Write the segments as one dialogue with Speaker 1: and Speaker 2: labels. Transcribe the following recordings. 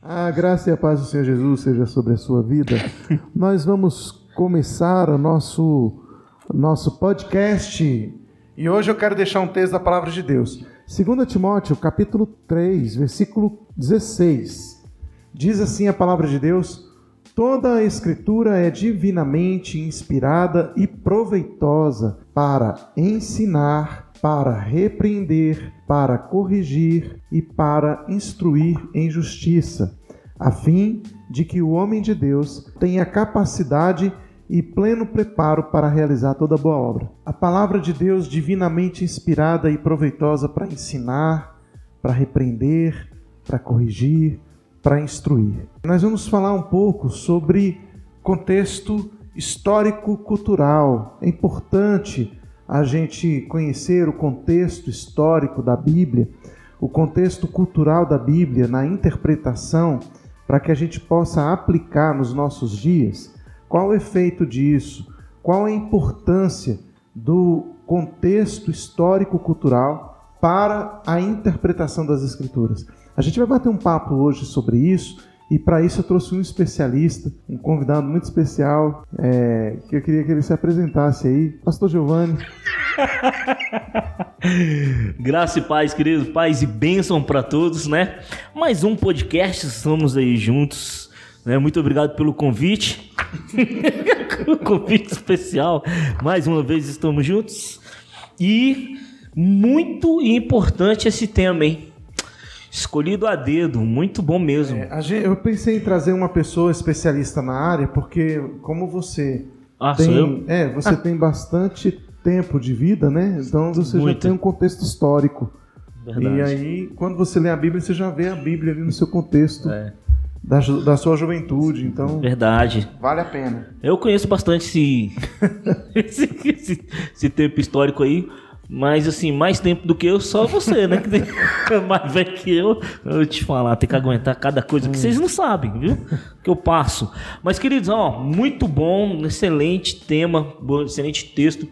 Speaker 1: A graça e a paz do Senhor Jesus seja sobre a sua vida. Nós vamos começar o nosso, nosso podcast e hoje eu quero deixar um texto da palavra de Deus. 2 Timóteo, capítulo 3, versículo 16. Diz assim a palavra de Deus: Toda a escritura é divinamente inspirada e proveitosa para ensinar, para repreender, para corrigir e para instruir em justiça, a fim de que o homem de Deus tenha capacidade e pleno preparo para realizar toda boa obra. A palavra de Deus divinamente inspirada e proveitosa para ensinar, para repreender, para corrigir, para instruir. Nós vamos falar um pouco sobre contexto histórico-cultural. É importante a gente conhecer o contexto histórico da Bíblia, o contexto cultural da Bíblia na interpretação, para que a gente possa aplicar nos nossos dias. Qual o efeito disso? Qual a importância do contexto histórico-cultural para a interpretação das Escrituras? A gente vai bater um papo hoje sobre isso e para isso eu trouxe um especialista, um convidado muito especial, é, que eu queria que ele se apresentasse aí. Pastor Giovanni.
Speaker 2: Graça e paz, queridos, paz e bênção para todos, né? Mais um podcast, estamos aí juntos. Né? Muito obrigado pelo convite. convite especial. Mais uma vez estamos juntos. E muito importante esse tema, hein? Escolhido a dedo, muito bom mesmo.
Speaker 1: É, gente, eu pensei em trazer uma pessoa especialista na área, porque como você
Speaker 2: ah,
Speaker 1: tem,
Speaker 2: sou eu?
Speaker 1: É, você ah. tem bastante tempo de vida, né? Então você muito. já tem um contexto histórico. Verdade. E aí, quando você lê a Bíblia, você já vê a Bíblia ali no seu contexto. É. Da, da, sua juventude, então.
Speaker 2: Verdade.
Speaker 1: Vale a pena.
Speaker 2: Eu conheço bastante esse, esse, esse, esse tempo histórico aí. Mas assim, mais tempo do que eu, só você, né? Que tem mais velho que eu. Eu te falar, tem que aguentar cada coisa que vocês não sabem, viu? Que eu passo. Mas, queridos, ó, muito bom, excelente tema, excelente texto.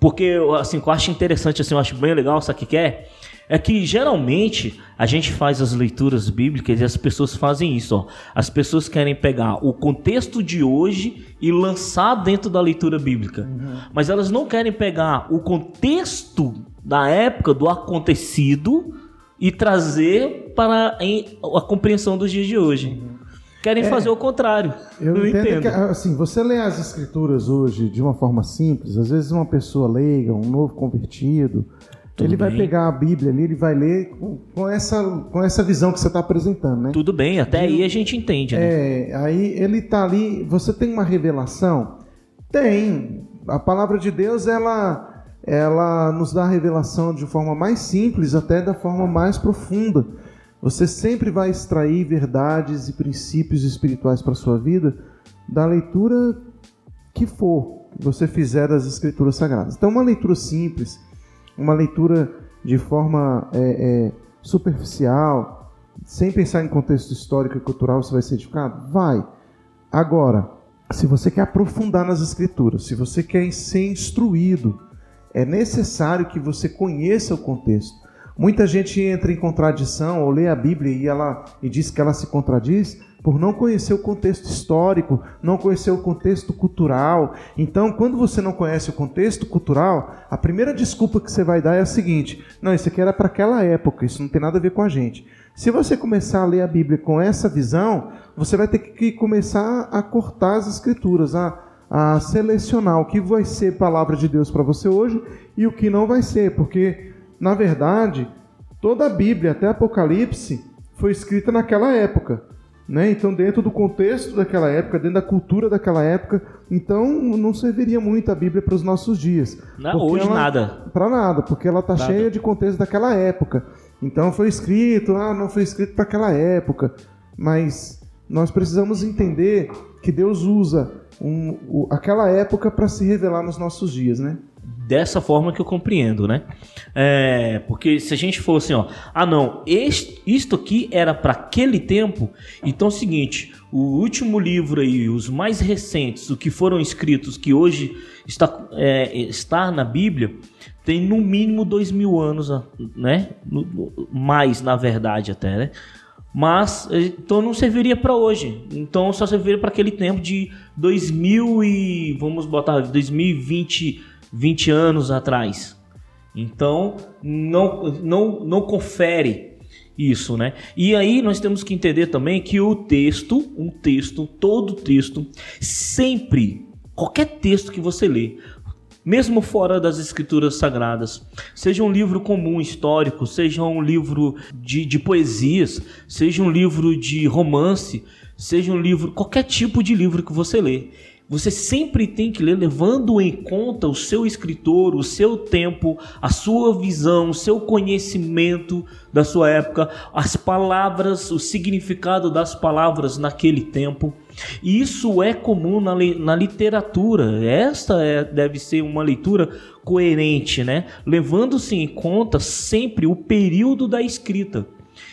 Speaker 2: Porque, assim, eu acho interessante, assim, eu acho bem legal, sabe o que é? É que geralmente a gente faz as leituras bíblicas e as pessoas fazem isso. Ó. As pessoas querem pegar o contexto de hoje e lançar dentro da leitura bíblica. Uhum. Mas elas não querem pegar o contexto da época, do acontecido, e trazer para a compreensão dos dias de hoje. Uhum. Querem é, fazer o contrário.
Speaker 1: Eu não entendo. entendo. Que, assim, você lê as escrituras hoje de uma forma simples, às vezes uma pessoa leiga, um novo convertido, tudo ele bem. vai pegar a Bíblia ali, ele vai ler com, com essa, com essa visão que você está apresentando, né?
Speaker 2: Tudo bem, até aí a gente entende, né?
Speaker 1: É, aí ele está ali, você tem uma revelação? Tem. A palavra de Deus, ela, ela nos dá a revelação de forma mais simples, até da forma mais profunda. Você sempre vai extrair verdades e princípios espirituais para sua vida da leitura que for que você fizer das Escrituras Sagradas. Então, uma leitura simples uma leitura de forma é, é, superficial, sem pensar em contexto histórico e cultural, você vai ser edificado? Vai. Agora, se você quer aprofundar nas escrituras, se você quer ser instruído, é necessário que você conheça o contexto. Muita gente entra em contradição ou lê a Bíblia e ela e diz que ela se contradiz por não conhecer o contexto histórico, não conhecer o contexto cultural. Então, quando você não conhece o contexto cultural, a primeira desculpa que você vai dar é a seguinte: não, isso aqui era para aquela época, isso não tem nada a ver com a gente. Se você começar a ler a Bíblia com essa visão, você vai ter que começar a cortar as escrituras, a, a selecionar o que vai ser palavra de Deus para você hoje e o que não vai ser, porque, na verdade, toda a Bíblia, até Apocalipse, foi escrita naquela época. Né? Então, dentro do contexto daquela época, dentro da cultura daquela época, então não serviria muito a Bíblia para os nossos dias.
Speaker 2: Não, hoje
Speaker 1: ela,
Speaker 2: nada.
Speaker 1: Para nada, porque ela está cheia de contexto daquela época. Então foi escrito, ah, não foi escrito para aquela época. Mas nós precisamos entender que Deus usa um, aquela época para se revelar nos nossos dias, né?
Speaker 2: Dessa forma que eu compreendo, né? É, porque se a gente fosse, assim, ó, ah não, este, isto aqui era para aquele tempo, então é o seguinte, o último livro aí, os mais recentes, o que foram escritos, que hoje está, é, está na Bíblia, tem no mínimo dois mil anos, né? Mais, na verdade, até, né? Mas então não serviria para hoje. Então só serviria para aquele tempo de 2000 e vamos botar 2020, 20 anos atrás. Então não não não confere isso, né? E aí nós temos que entender também que o texto, um texto, todo texto, sempre, qualquer texto que você lê, mesmo fora das escrituras sagradas, seja um livro comum histórico, seja um livro de, de poesias, seja um livro de romance, seja um livro, qualquer tipo de livro que você lê, você sempre tem que ler levando em conta o seu escritor, o seu tempo, a sua visão, o seu conhecimento da sua época, as palavras, o significado das palavras naquele tempo. E isso é comum na, na literatura. Esta é, deve ser uma leitura coerente, né? Levando-se em conta sempre o período da escrita.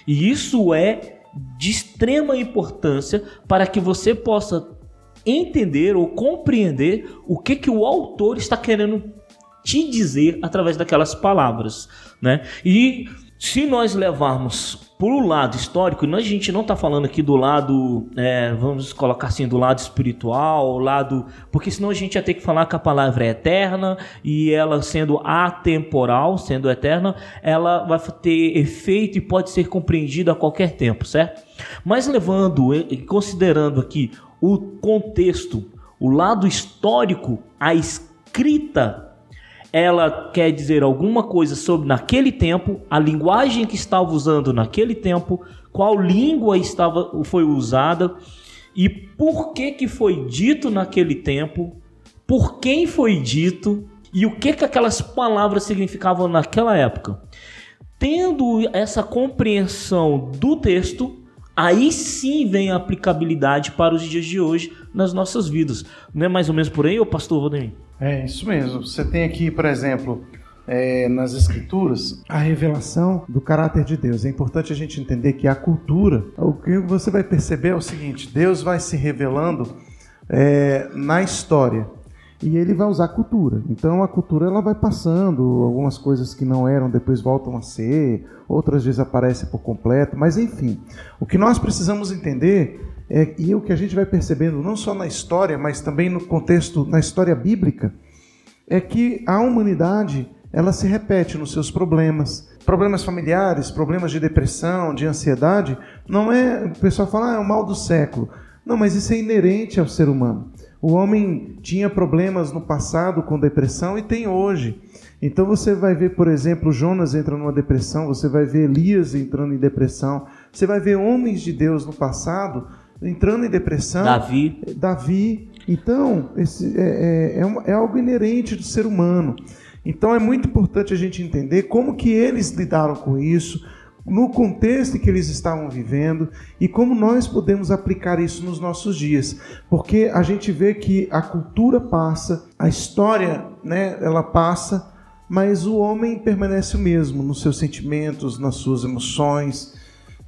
Speaker 2: E isso é de extrema importância para que você possa entender ou compreender o que, que o autor está querendo te dizer através daquelas palavras, né? E se nós levarmos para o lado histórico, a gente não está falando aqui do lado, é, vamos colocar assim, do lado espiritual, lado, porque senão a gente ia ter que falar que a palavra é eterna e ela sendo atemporal, sendo eterna, ela vai ter efeito e pode ser compreendida a qualquer tempo, certo? Mas levando e considerando aqui o contexto, o lado histórico, a escrita, ela quer dizer alguma coisa sobre naquele tempo, a linguagem que estava usando naquele tempo, qual língua estava foi usada e por que que foi dito naquele tempo, por quem foi dito e o que que aquelas palavras significavam naquela época. Tendo essa compreensão do texto, aí sim vem a aplicabilidade para os dias de hoje nas nossas vidas. Não é mais ou menos por aí, pastor Valdemir?
Speaker 1: É isso mesmo. Você tem aqui, por exemplo, é, nas escrituras a revelação do caráter de Deus. É importante a gente entender que a cultura, o que você vai perceber é o seguinte: Deus vai se revelando é, na história e ele vai usar cultura. Então a cultura ela vai passando, algumas coisas que não eram depois voltam a ser, outras desaparecem por completo, mas enfim, o que nós precisamos entender é, e o que a gente vai percebendo não só na história, mas também no contexto na história bíblica, é que a humanidade ela se repete nos seus problemas, problemas familiares, problemas de depressão, de ansiedade, não é, o pessoal fala, ah, é o mal do século. Não, mas isso é inerente ao ser humano. O homem tinha problemas no passado com depressão e tem hoje. Então você vai ver, por exemplo, Jonas entra numa depressão, você vai ver Elias entrando em depressão, você vai ver homens de Deus no passado entrando em depressão.
Speaker 2: Davi.
Speaker 1: Davi. Então, esse é, é, é, é algo inerente do ser humano. Então é muito importante a gente entender como que eles lidaram com isso, no contexto que eles estavam vivendo e como nós podemos aplicar isso nos nossos dias, porque a gente vê que a cultura passa, a história, né, ela passa, mas o homem permanece o mesmo nos seus sentimentos, nas suas emoções,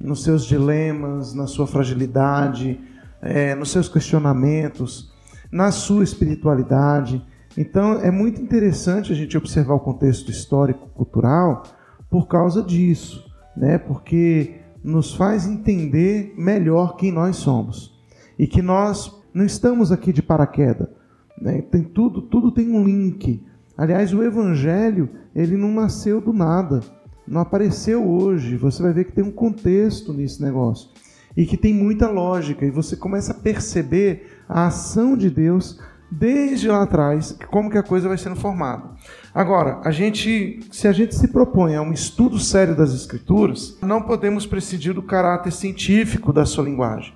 Speaker 1: nos seus dilemas, na sua fragilidade, é, nos seus questionamentos, na sua espiritualidade. Então é muito interessante a gente observar o contexto histórico-cultural por causa disso né? Porque nos faz entender melhor quem nós somos e que nós não estamos aqui de paraquedas. Né? Tem tudo, tudo tem um link. Aliás, o Evangelho ele não nasceu do nada, não apareceu hoje. Você vai ver que tem um contexto nesse negócio e que tem muita lógica e você começa a perceber a ação de Deus desde lá atrás, como que a coisa vai sendo formada. Agora, a gente, se a gente se propõe a um estudo sério das escrituras, não podemos prescindir do caráter científico da sua linguagem.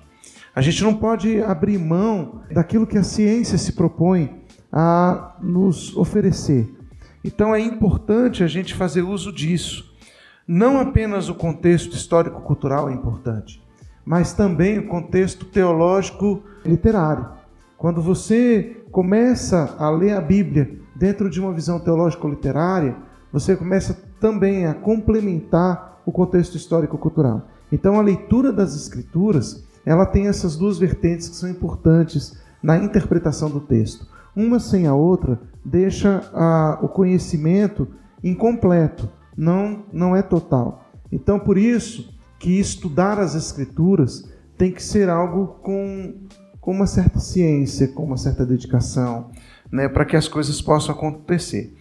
Speaker 1: A gente não pode abrir mão daquilo que a ciência se propõe a nos oferecer. Então é importante a gente fazer uso disso. Não apenas o contexto histórico-cultural é importante, mas também o contexto teológico literário. Quando você começa a ler a Bíblia dentro de uma visão teológico-literária, você começa também a complementar o contexto histórico-cultural. Então, a leitura das Escrituras, ela tem essas duas vertentes que são importantes na interpretação do texto. Uma sem a outra deixa a, o conhecimento incompleto, não, não é total. Então, por isso que estudar as escrituras tem que ser algo com, com uma certa ciência, com uma certa dedicação, né, para que as coisas possam acontecer.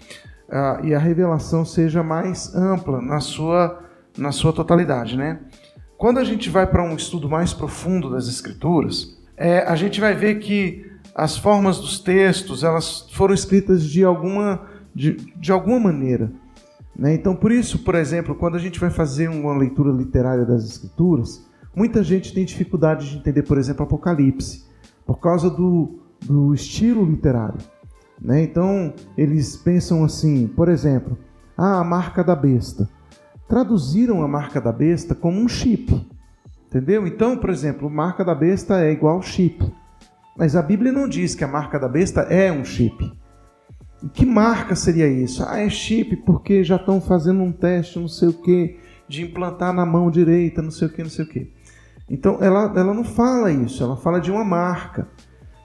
Speaker 1: Ah, e a revelação seja mais ampla na sua, na sua totalidade. Né? Quando a gente vai para um estudo mais profundo das escrituras, é, a gente vai ver que as formas dos textos elas foram escritas de alguma, de, de alguma maneira. Né? Então, por isso, por exemplo, quando a gente vai fazer uma leitura literária das Escrituras, muita gente tem dificuldade de entender, por exemplo, Apocalipse, por causa do, do estilo literário. Né? Então, eles pensam assim, por exemplo, ah, a marca da besta. Traduziram a marca da besta como um chip. Entendeu? Então, por exemplo, marca da besta é igual chip. Mas a Bíblia não diz que a marca da besta é um chip. Que marca seria isso? Ah, é chip porque já estão fazendo um teste, não sei o que, de implantar na mão direita, não sei o que, não sei o que. Então ela, ela não fala isso, ela fala de uma marca.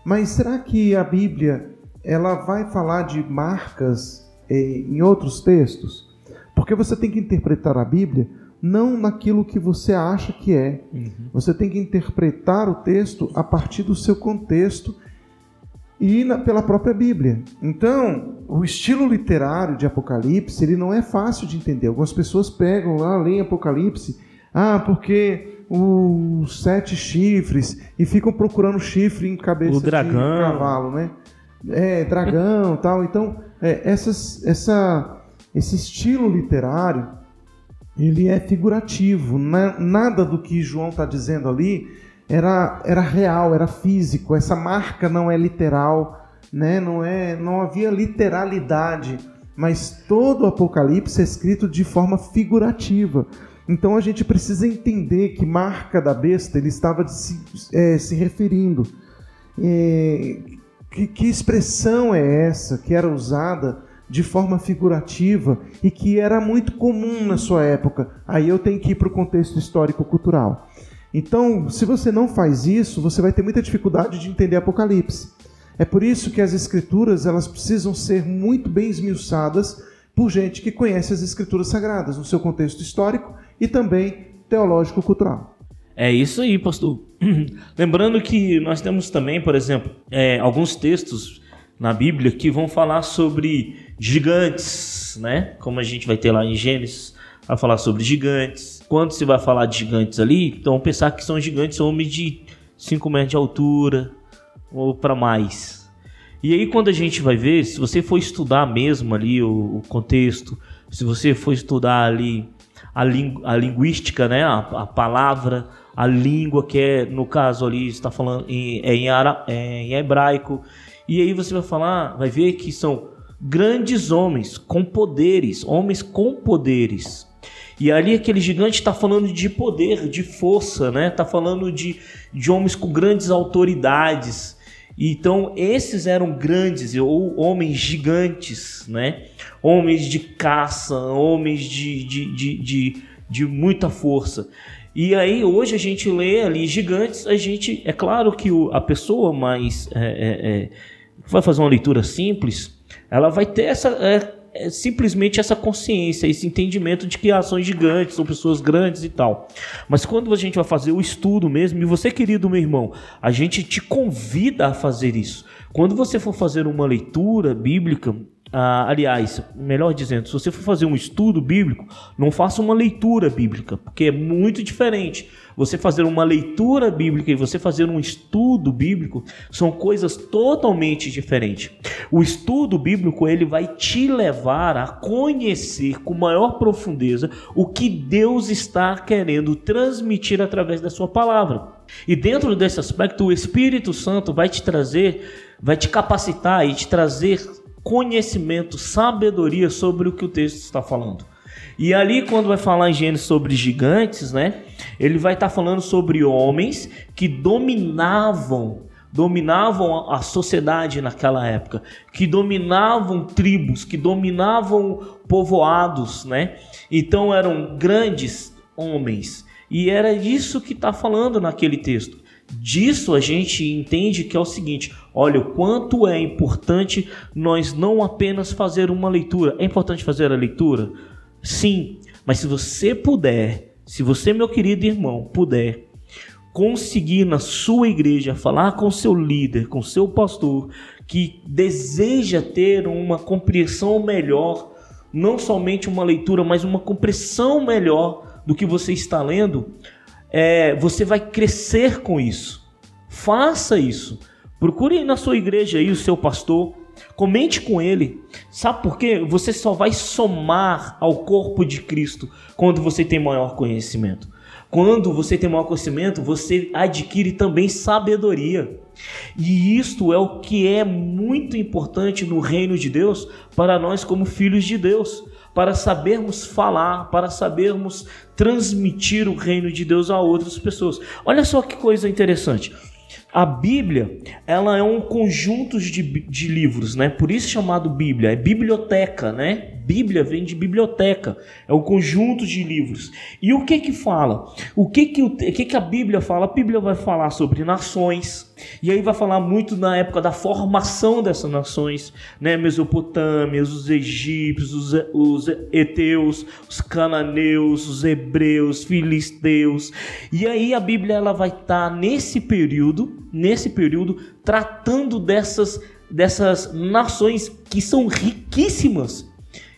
Speaker 1: Mas será que a Bíblia ela vai falar de marcas eh, em outros textos? Porque você tem que interpretar a Bíblia não naquilo que você acha que é. Uhum. Você tem que interpretar o texto a partir do seu contexto e na, pela própria Bíblia. Então, o estilo literário de Apocalipse ele não é fácil de entender. Algumas pessoas pegam lá, leem Apocalipse, ah, porque os sete chifres e ficam procurando chifre em cabeça
Speaker 2: de
Speaker 1: cavalo, né? É, dragão, tal. Então, é, essas, essa, esse estilo literário ele é figurativo. Nada do que João está dizendo ali era, era real, era físico. Essa marca não é literal, né? não, é, não havia literalidade, mas todo o Apocalipse é escrito de forma figurativa. Então a gente precisa entender que marca da besta ele estava se, é, se referindo. É, que, que expressão é essa que era usada de forma figurativa e que era muito comum na sua época? Aí eu tenho que ir para o contexto histórico-cultural. Então, se você não faz isso, você vai ter muita dificuldade de entender Apocalipse. É por isso que as escrituras elas precisam ser muito bem esmiuçadas por gente que conhece as escrituras sagradas no seu contexto histórico e também teológico-cultural.
Speaker 2: É isso aí, pastor. Lembrando que nós temos também, por exemplo, é, alguns textos na Bíblia que vão falar sobre gigantes, né? Como a gente vai ter lá em Gênesis, vai falar sobre gigantes quando se vai falar de gigantes ali, então pensar que são gigantes homens de 5 metros de altura ou para mais. E aí quando a gente vai ver, se você for estudar mesmo ali o, o contexto, se você for estudar ali a, ling, a linguística, né, a, a, palavra, a língua que é no caso ali está falando em, é em, ara, é em hebraico, e aí você vai falar, vai ver que são grandes homens com poderes, homens com poderes. E ali aquele gigante está falando de poder, de força, né? Está falando de, de homens com grandes autoridades. Então esses eram grandes ou homens gigantes, né? Homens de caça, homens de, de, de, de, de muita força. E aí hoje a gente lê ali gigantes, a gente é claro que o, a pessoa mais é, é, é, vai fazer uma leitura simples, ela vai ter essa é, é simplesmente essa consciência, esse entendimento de que ações gigantes são pessoas grandes e tal. Mas quando a gente vai fazer o estudo mesmo, e você, querido meu irmão, a gente te convida a fazer isso. Quando você for fazer uma leitura bíblica, ah, aliás, melhor dizendo, se você for fazer um estudo bíblico, não faça uma leitura bíblica, porque é muito diferente. Você fazer uma leitura bíblica e você fazer um estudo bíblico são coisas totalmente diferentes. O estudo bíblico ele vai te levar a conhecer com maior profundeza o que Deus está querendo transmitir através da sua palavra. E dentro desse aspecto, o Espírito Santo vai te trazer, vai te capacitar e te trazer conhecimento, sabedoria sobre o que o texto está falando. E ali, quando vai falar em Gênesis sobre gigantes, né? Ele vai estar tá falando sobre homens que dominavam, dominavam a sociedade naquela época, que dominavam tribos, que dominavam povoados, né? Então eram grandes homens. E era isso que está falando naquele texto. Disso a gente entende que é o seguinte: olha, o quanto é importante nós não apenas fazer uma leitura. É importante fazer a leitura? Sim, mas se você puder Se você, meu querido irmão, puder conseguir na sua igreja falar com seu líder, com seu pastor, que deseja ter uma compreensão melhor, não somente uma leitura, mas uma compreensão melhor do que você está lendo, é, você vai crescer com isso. Faça isso. Procure na sua igreja aí o seu pastor, comente com ele. Sabe por quê? Você só vai somar ao corpo de Cristo quando você tem maior conhecimento. Quando você tem maior conhecimento, você adquire também sabedoria. E isto é o que é muito importante no reino de Deus para nós, como filhos de Deus, para sabermos falar, para sabermos transmitir o reino de Deus a outras pessoas. Olha só que coisa interessante. A Bíblia, ela é um conjunto de, de livros, né? Por isso chamado Bíblia, é biblioteca, né? Bíblia vem de biblioteca, é um conjunto de livros. E o que que fala? O que que, o que que a Bíblia fala? A Bíblia vai falar sobre nações, e aí vai falar muito na época da formação dessas nações, né? Mesopotâmia, os egípcios, os, os eteus, os cananeus, os hebreus, filisteus. E aí a Bíblia ela vai estar tá nesse período, nesse período tratando dessas dessas nações que são riquíssimas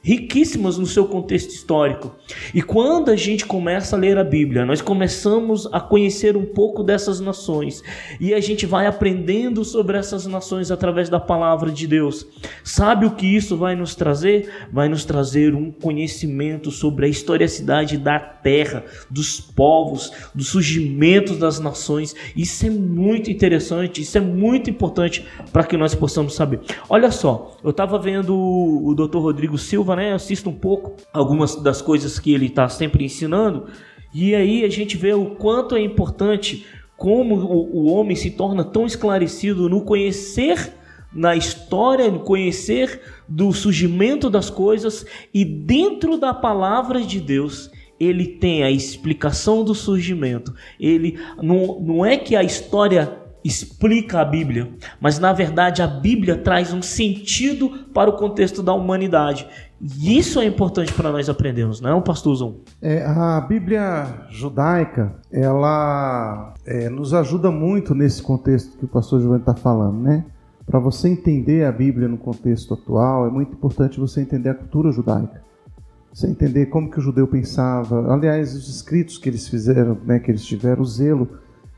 Speaker 2: riquíssimas no seu contexto histórico. E quando a gente começa a ler a Bíblia, nós começamos a conhecer um pouco dessas nações e a gente vai aprendendo sobre essas nações através da palavra de Deus. Sabe o que isso vai nos trazer? Vai nos trazer um conhecimento sobre a historicidade da terra, dos povos, do surgimento das nações. Isso é muito interessante, isso é muito importante para que nós possamos saber. Olha só, eu estava vendo o Dr. Rodrigo Silva né? Um pouco algumas das coisas que ele está sempre ensinando. E aí a gente vê o quanto é importante como o, o homem se torna tão esclarecido no conhecer na história, no conhecer do surgimento das coisas e dentro da palavra de Deus ele tem a explicação do surgimento. Ele não, não é que a história explica a Bíblia, mas na verdade a Bíblia traz um sentido para o contexto da humanidade. E isso é importante para nós aprendermos, não é, pastor Zon?
Speaker 1: É, a Bíblia judaica, ela é, nos ajuda muito nesse contexto que o pastor Giovanni está falando, né? Para você entender a Bíblia no contexto atual, é muito importante você entender a cultura judaica. Você entender como que o judeu pensava, aliás, os escritos que eles fizeram, né, que eles tiveram, o zelo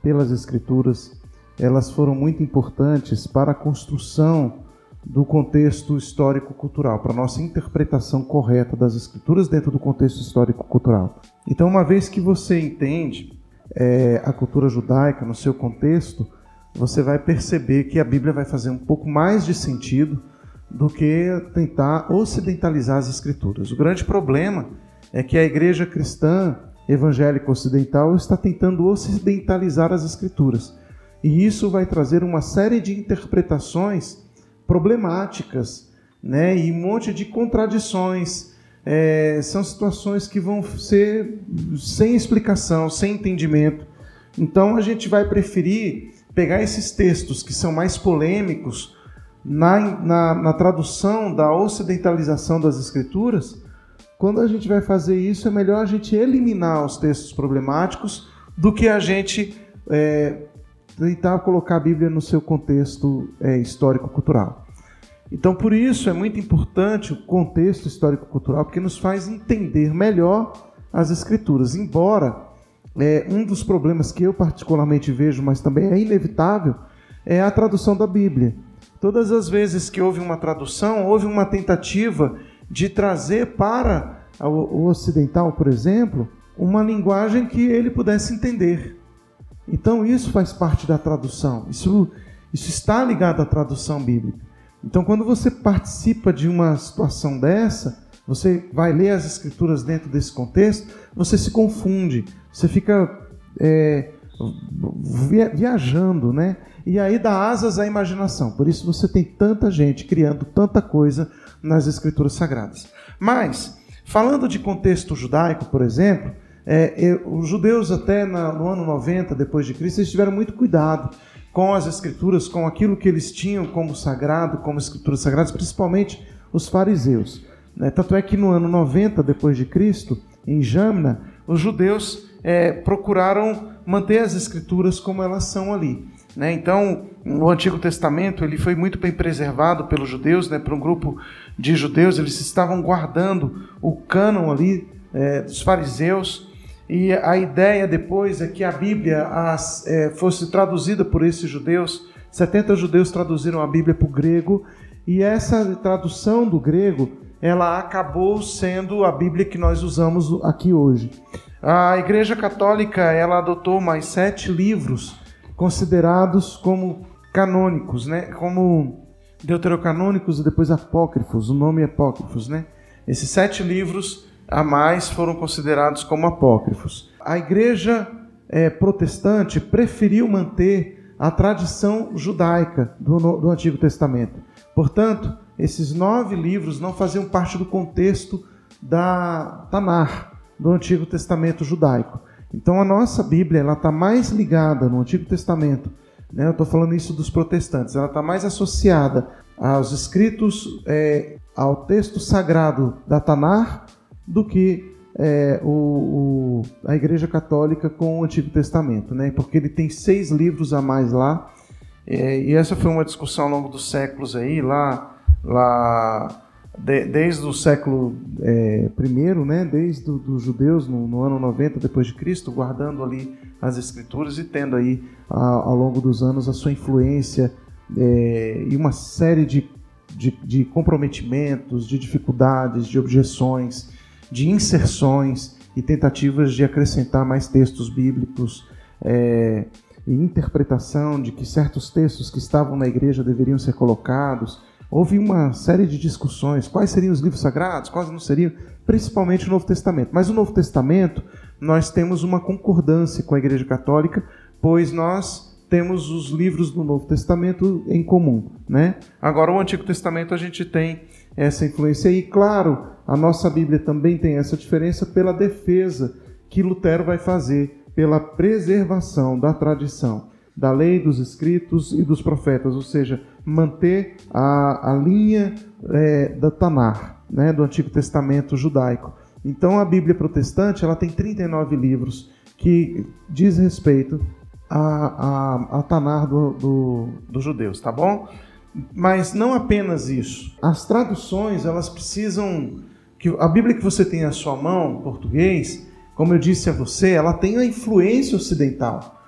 Speaker 1: pelas escrituras, elas foram muito importantes para a construção do contexto histórico-cultural, para a nossa interpretação correta das escrituras dentro do contexto histórico-cultural. Então, uma vez que você entende é, a cultura judaica no seu contexto, você vai perceber que a Bíblia vai fazer um pouco mais de sentido do que tentar ocidentalizar as escrituras. O grande problema é que a igreja cristã evangélica ocidental está tentando ocidentalizar as escrituras. E isso vai trazer uma série de interpretações problemáticas, né? E um monte de contradições. É, são situações que vão ser sem explicação, sem entendimento. Então a gente vai preferir pegar esses textos que são mais polêmicos na, na, na tradução da ocidentalização das escrituras. Quando a gente vai fazer isso, é melhor a gente eliminar os textos problemáticos do que a gente é, tentar colocar a Bíblia no seu contexto é, histórico-cultural. Então, por isso é muito importante o contexto histórico-cultural, porque nos faz entender melhor as Escrituras. Embora é, um dos problemas que eu particularmente vejo, mas também é inevitável, é a tradução da Bíblia. Todas as vezes que houve uma tradução, houve uma tentativa de trazer para o ocidental, por exemplo, uma linguagem que ele pudesse entender. Então isso faz parte da tradução. Isso, isso está ligado à tradução bíblica. Então quando você participa de uma situação dessa, você vai ler as escrituras dentro desse contexto, você se confunde, você fica é, viajando, né? E aí dá asas à imaginação. Por isso você tem tanta gente criando tanta coisa nas escrituras sagradas. Mas, falando de contexto judaico, por exemplo, é, os judeus até na, no ano 90 depois de Cristo eles tiveram muito cuidado com as escrituras, com aquilo que eles tinham como sagrado, como escrituras sagradas, principalmente os fariseus. Né? Tanto é que no ano 90 depois de Cristo, em Jamna, os judeus é, procuraram manter as escrituras como elas são ali. Né? Então, o Antigo Testamento ele foi muito bem preservado pelos judeus, né? para um grupo de judeus, eles estavam guardando o cânon ali é, dos fariseus, e a ideia depois é que a Bíblia as, é, fosse traduzida por esses judeus. 70 judeus traduziram a Bíblia para o grego, e essa tradução do grego ela acabou sendo a Bíblia que nós usamos aqui hoje. A Igreja Católica ela adotou mais sete livros considerados como canônicos, né? Como deuterocanônicos e depois apócrifos. O nome apócrifos, né? Esses sete livros a mais foram considerados como apócrifos. A Igreja é, protestante preferiu manter a tradição judaica do, do Antigo Testamento. Portanto, esses nove livros não faziam parte do contexto da Tanar, do Antigo Testamento judaico. Então a nossa Bíblia está mais ligada no Antigo Testamento, né? eu estou falando isso dos protestantes, ela está mais associada aos escritos, é, ao texto sagrado da Tanar, do que é, o, o, a Igreja Católica com o Antigo Testamento, né? porque ele tem seis livros a mais lá, é, e essa foi uma discussão ao longo dos séculos aí, lá lá de, desde o século é, I, né, desde dos judeus no, no, ano 90 depois de Cristo, guardando ali as escrituras e tendo aí a, ao longo dos anos a sua influência é, e uma série de, de, de comprometimentos, de dificuldades, de objeções, de inserções e tentativas de acrescentar mais textos bíblicos é, e interpretação de que certos textos que estavam na igreja deveriam ser colocados houve uma série de discussões, quais seriam os livros sagrados, quais não seriam, principalmente o Novo Testamento. Mas o Novo Testamento, nós temos uma concordância com a Igreja Católica, pois nós temos os livros do Novo Testamento em comum, né? Agora o Antigo Testamento a gente tem essa influência e claro, a nossa Bíblia também tem essa diferença pela defesa que Lutero vai fazer pela preservação da tradição da lei, dos escritos e dos profetas, ou seja, manter a, a linha é, da Tanar, né, do Antigo Testamento judaico. Então a Bíblia protestante ela tem 39 livros que diz respeito a, a, a Tanar do, do, dos judeus, tá bom? Mas não apenas isso. As traduções elas precisam que a Bíblia que você tem à sua mão, português, como eu disse a você, ela tem a influência ocidental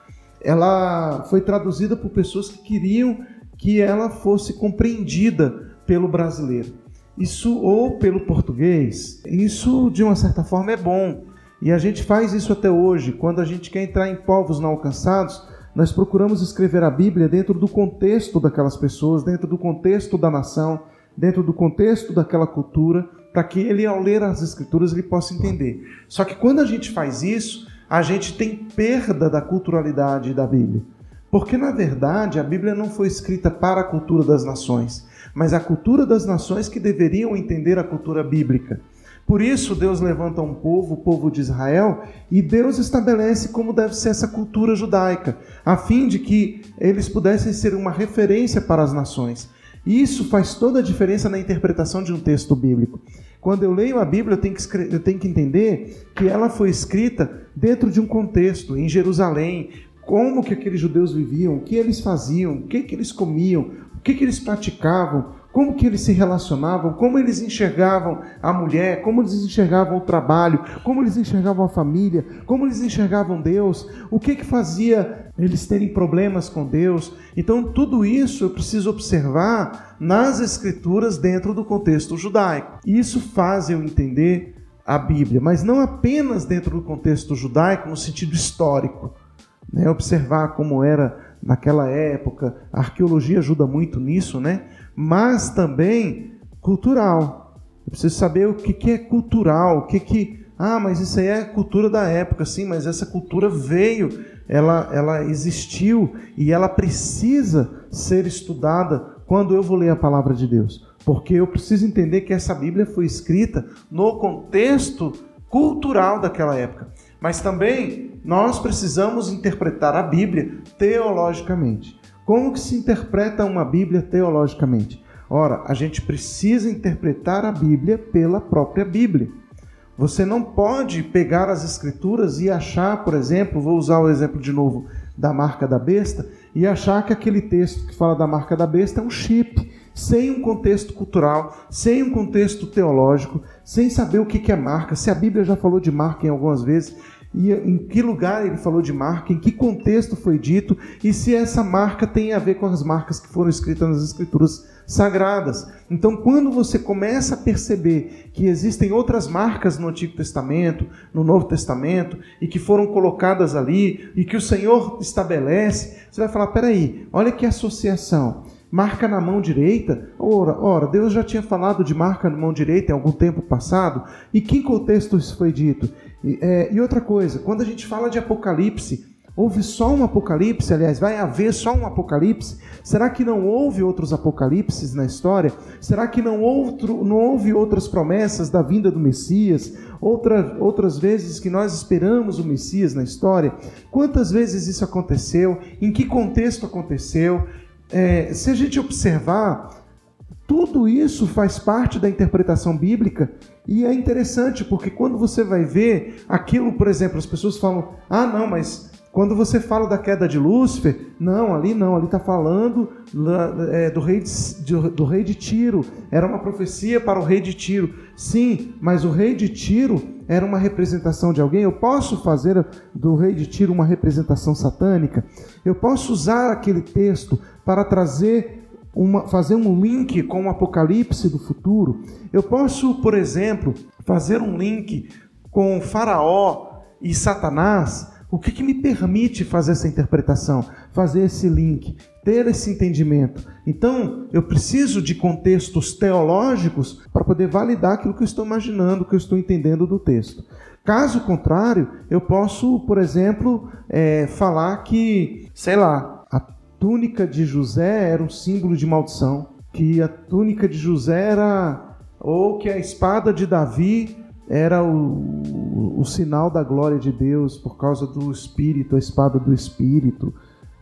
Speaker 1: ela foi traduzida por pessoas que queriam que ela fosse compreendida pelo brasileiro. Isso ou pelo português. Isso de uma certa forma é bom. E a gente faz isso até hoje. Quando a gente quer entrar em povos não alcançados, nós procuramos escrever a Bíblia dentro do contexto daquelas pessoas, dentro do contexto da nação, dentro do contexto daquela cultura, para que ele, ao ler as Escrituras, ele possa entender. Só que quando a gente faz isso, a gente tem perda da culturalidade da Bíblia. Porque, na verdade, a Bíblia não foi escrita para a cultura das nações, mas a cultura das nações que deveriam entender a cultura bíblica. Por isso, Deus levanta um povo, o povo de Israel, e Deus estabelece como deve ser essa cultura judaica, a fim de que eles pudessem ser uma referência para as nações. Isso faz toda a diferença na interpretação de um texto bíblico. Quando eu leio a Bíblia, eu tenho, que, eu tenho que entender que ela foi escrita dentro de um contexto, em Jerusalém, como que aqueles judeus viviam, o que eles faziam, o que, que eles comiam, o que, que eles praticavam, como que eles se relacionavam, como eles enxergavam a mulher, como eles enxergavam o trabalho, como eles enxergavam a família, como eles enxergavam Deus, o que que fazia eles terem problemas com Deus. Então, tudo isso eu preciso observar nas escrituras dentro do contexto judaico. Isso faz eu entender a Bíblia, mas não apenas dentro do contexto judaico no sentido histórico, né? Observar como era naquela época, a arqueologia ajuda muito nisso, né? Mas também cultural. Eu preciso saber o que, que é cultural, o que que ah, mas isso aí é cultura da época, sim, mas essa cultura veio, ela, ela existiu e ela precisa ser estudada quando eu vou ler a palavra de Deus. Porque eu preciso entender que essa Bíblia foi escrita no contexto cultural daquela época. Mas também nós precisamos interpretar a Bíblia teologicamente. Como que se interpreta uma Bíblia teologicamente? Ora, a gente precisa interpretar a Bíblia pela própria Bíblia. Você não pode pegar as escrituras e achar, por exemplo, vou usar o exemplo de novo da marca da besta, e achar que aquele texto que fala da marca da besta é um chip, sem um contexto cultural, sem um contexto teológico, sem saber o que é marca, se a Bíblia já falou de marca em algumas vezes, e em que lugar ele falou de marca, em que contexto foi dito e se essa marca tem a ver com as marcas que foram escritas nas escrituras sagradas. Então, quando você começa a perceber que existem outras marcas no Antigo Testamento, no Novo Testamento, e que foram colocadas ali, e que o Senhor estabelece, você vai falar: peraí, olha que associação marca na mão direita. Ora, ora, Deus já tinha falado de marca na mão direita em algum tempo passado. E que contexto isso foi dito? E, é, e outra coisa, quando a gente fala de Apocalipse, houve só um Apocalipse, aliás, vai haver só um Apocalipse? Será que não houve outros Apocalipses na história? Será que não, outro, não houve outras promessas da vinda do Messias? Outra, outras vezes que nós esperamos o Messias na história? Quantas vezes isso aconteceu? Em que contexto aconteceu? É, se a gente observar, tudo isso faz parte da interpretação bíblica e é interessante porque quando você vai ver aquilo, por exemplo, as pessoas falam: ah, não, mas quando você fala da queda de Lúcifer, não, ali não, ali está falando é, do, rei de, do rei de Tiro. Era uma profecia para o rei de Tiro. Sim, mas o rei de Tiro era uma representação de alguém. Eu posso fazer do rei de Tiro uma representação satânica? Eu posso usar aquele texto para trazer uma, fazer um link com o Apocalipse do futuro? Eu posso, por exemplo, fazer um link com Faraó e Satanás? O que, que me permite fazer essa interpretação, fazer esse link, ter esse entendimento? Então, eu preciso de contextos teológicos para poder validar aquilo que eu estou imaginando, que eu estou entendendo do texto. Caso contrário, eu posso, por exemplo, é, falar que, sei lá, a túnica de José era um símbolo de maldição, que a túnica de José era, ou que a espada de Davi era o, o, sinal da glória de Deus por causa do Espírito, a espada do Espírito.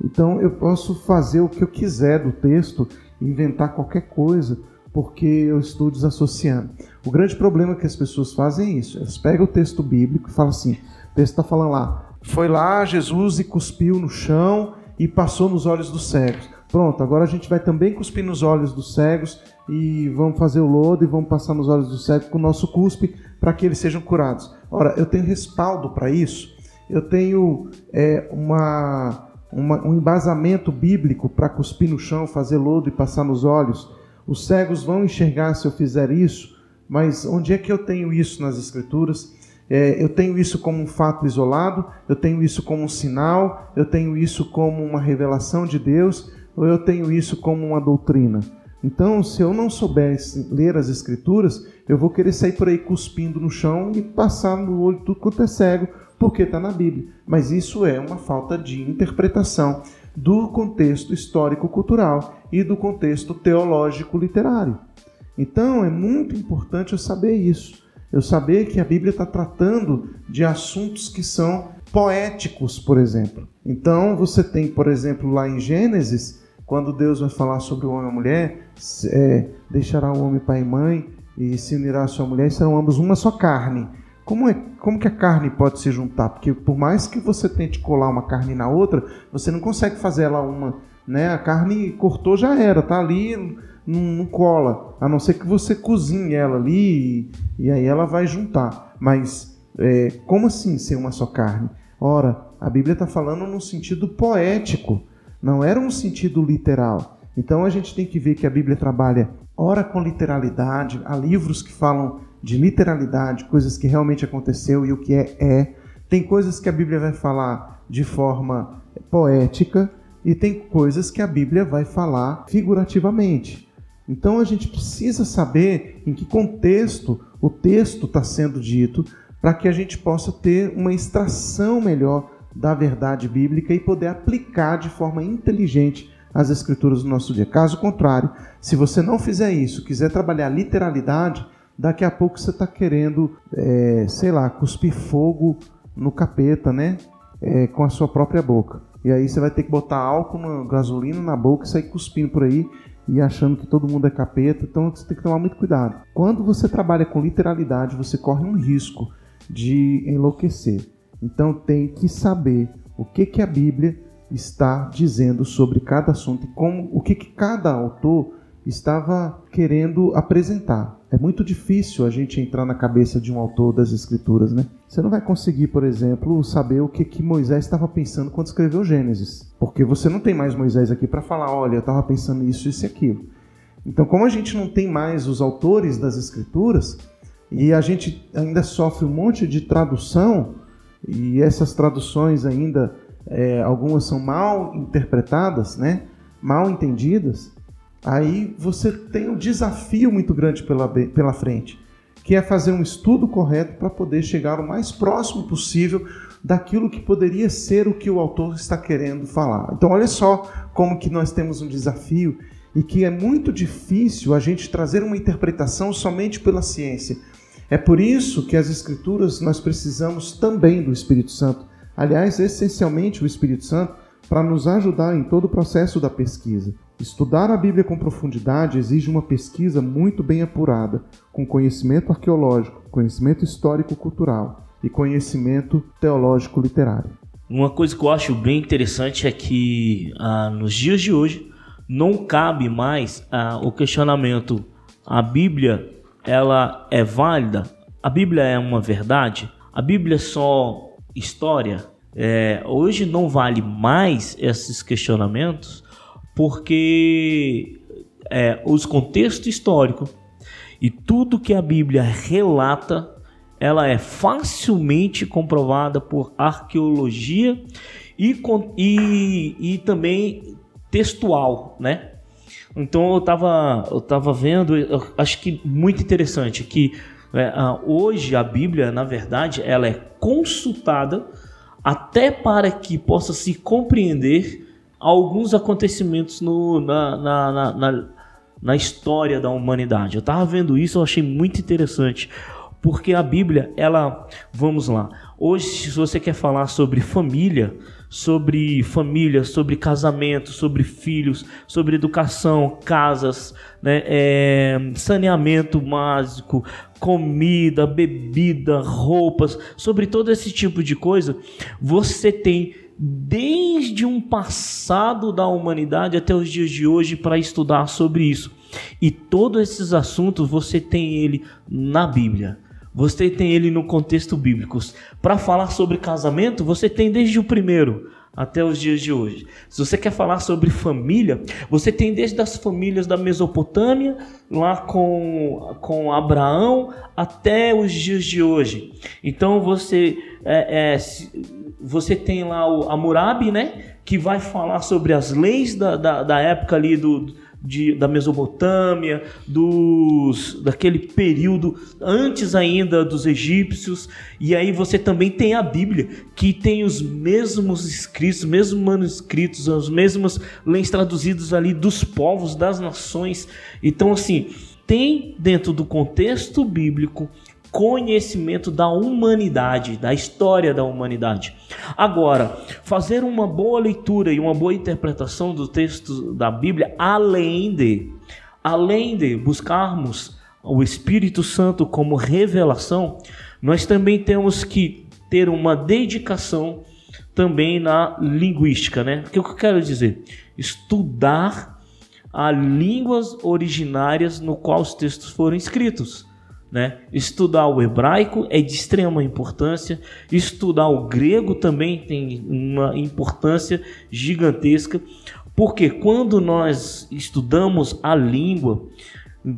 Speaker 1: Então eu posso fazer o que eu quiser do texto, inventar qualquer coisa, porque eu estou desassociando. O grande problema que as pessoas fazem é isso: elas pegam o texto bíblico e falam assim, o texto está falando lá, foi lá Jesus e cuspiu no chão e passou nos olhos dos cegos. Pronto, agora a gente vai também cuspir nos olhos dos cegos e vamos fazer o lodo e vamos passar nos olhos dos cegos com o nosso cuspe para que eles sejam curados. Ora, eu tenho respaldo para isso, eu tenho é, uma, uma, um embasamento bíblico para cuspir no chão, fazer lodo e passar nos olhos. Os cegos vão enxergar se eu fizer isso, mas onde é que eu tenho isso nas Escrituras? É, eu tenho isso como um fato isolado, eu tenho isso como um sinal, eu tenho isso como uma revelação de Deus, ou eu tenho isso como uma doutrina? Então, se eu não soubesse ler as escrituras, eu vou querer sair por aí cuspindo no chão e passar no olho tudo quanto é cego, porque está na Bíblia. Mas isso é uma falta de interpretação do contexto histórico-cultural e do contexto teológico-literário. Então, é muito importante eu saber isso. Eu saber que a Bíblia está tratando de assuntos que são poéticos, por exemplo. Então, você tem, por exemplo, lá em Gênesis, quando Deus vai falar sobre o homem e a mulher, é, deixará o homem pai e mãe e se unirá à sua mulher e serão ambos uma só carne. Como, é, como que a carne pode se juntar? Porque por mais que você tente colar uma carne na outra, você não consegue fazer ela uma. Né? A carne cortou já era, tá ali, não, não cola. A não ser que você cozinhe ela ali e, e aí ela vai juntar. Mas é, como assim ser uma só carne? Ora, a Bíblia está falando no sentido poético. Não era um sentido literal. Então a gente tem que ver que a Bíblia trabalha ora com literalidade, há livros que falam de literalidade, coisas que realmente aconteceu e o que é é. Tem coisas que a Bíblia vai falar de forma poética e tem coisas que a Bíblia vai falar figurativamente. Então a gente precisa saber em que contexto o texto está sendo dito para que a gente possa ter uma extração melhor da verdade bíblica e poder aplicar de forma inteligente as escrituras no nosso dia. Caso contrário, se você não fizer isso, quiser trabalhar literalidade, daqui a pouco você está querendo, é, sei lá, cuspir fogo no capeta, né? É, com a sua própria boca. E aí você vai ter que botar álcool, gasolina na boca e sair cuspindo por aí. e achando que todo mundo é capeta, então você tem que tomar muito cuidado. Quando você trabalha com literalidade, você corre um risco de enlouquecer. Então tem que saber o que, que a Bíblia está dizendo sobre cada assunto e como o que, que cada autor estava querendo apresentar. É muito difícil a gente entrar na cabeça de um autor das escrituras, né? Você não vai conseguir, por exemplo, saber o que, que Moisés estava pensando quando escreveu Gênesis, porque você não tem mais Moisés aqui para falar, olha, eu estava pensando isso, isso e aquilo. Então, como a gente não tem mais os autores das escrituras e a gente ainda sofre um monte de tradução e essas traduções ainda é, algumas são mal interpretadas, né? Mal entendidas aí você tem um desafio muito grande pela, pela frente, que é fazer um estudo correto para poder chegar o mais próximo possível daquilo que poderia ser o que o autor está querendo falar. Então olha só como que nós temos um desafio e que é muito difícil a gente trazer uma interpretação somente pela ciência. É por isso que as escrituras nós precisamos também do Espírito Santo. Aliás, essencialmente o Espírito Santo para nos ajudar em todo o processo da pesquisa. Estudar a Bíblia com profundidade exige uma pesquisa muito bem apurada, com conhecimento arqueológico, conhecimento histórico-cultural e conhecimento teológico-literário.
Speaker 2: Uma coisa que eu acho bem interessante é que ah, nos dias de hoje não cabe mais ah, o questionamento: a Bíblia ela é válida? A Bíblia é uma verdade? A Bíblia é só história? É, hoje não vale mais esses questionamentos porque é, os contextos históricos e tudo que a Bíblia relata, ela é facilmente comprovada por arqueologia e, e, e também textual, né? Então eu estava eu tava vendo, eu acho que muito interessante que é, hoje a Bíblia, na verdade, ela é consultada até para que possa se compreender alguns acontecimentos no, na, na, na, na, na história da humanidade. Eu estava vendo isso, eu achei muito interessante, porque a Bíblia, ela, vamos lá, hoje se você quer falar sobre família, sobre família, sobre casamento, sobre filhos, sobre educação, casas, né, é, saneamento básico, comida, bebida, roupas, sobre todo esse tipo de coisa, você tem desde um passado da humanidade até os dias de hoje para estudar sobre isso. E todos esses assuntos você tem ele na Bíblia. Você tem ele no contexto bíblico. Para falar sobre casamento, você tem desde o primeiro até os dias de hoje. Se você quer falar sobre família, você tem desde as famílias da Mesopotâmia, lá com, com Abraão, até os dias de hoje. Então você é, é, você tem lá o Hammurabi, né? Que vai falar sobre as leis da, da, da época ali do, de, da Mesopotâmia, dos, daquele período antes ainda dos egípcios. E aí você também tem a Bíblia, que tem os mesmos escritos, os mesmos manuscritos, os mesmos leis traduzidos ali dos povos, das nações. Então, assim, tem dentro do contexto bíblico conhecimento da humanidade, da história da humanidade. Agora, fazer uma boa leitura e uma boa interpretação do texto da Bíblia, além de, além de buscarmos o Espírito Santo como revelação, nós também temos que ter uma dedicação também na linguística, né? O que eu quero dizer? Estudar as línguas originárias no qual os textos foram escritos. Né? Estudar o hebraico é de extrema importância, estudar o grego também tem uma importância gigantesca, porque quando nós estudamos a língua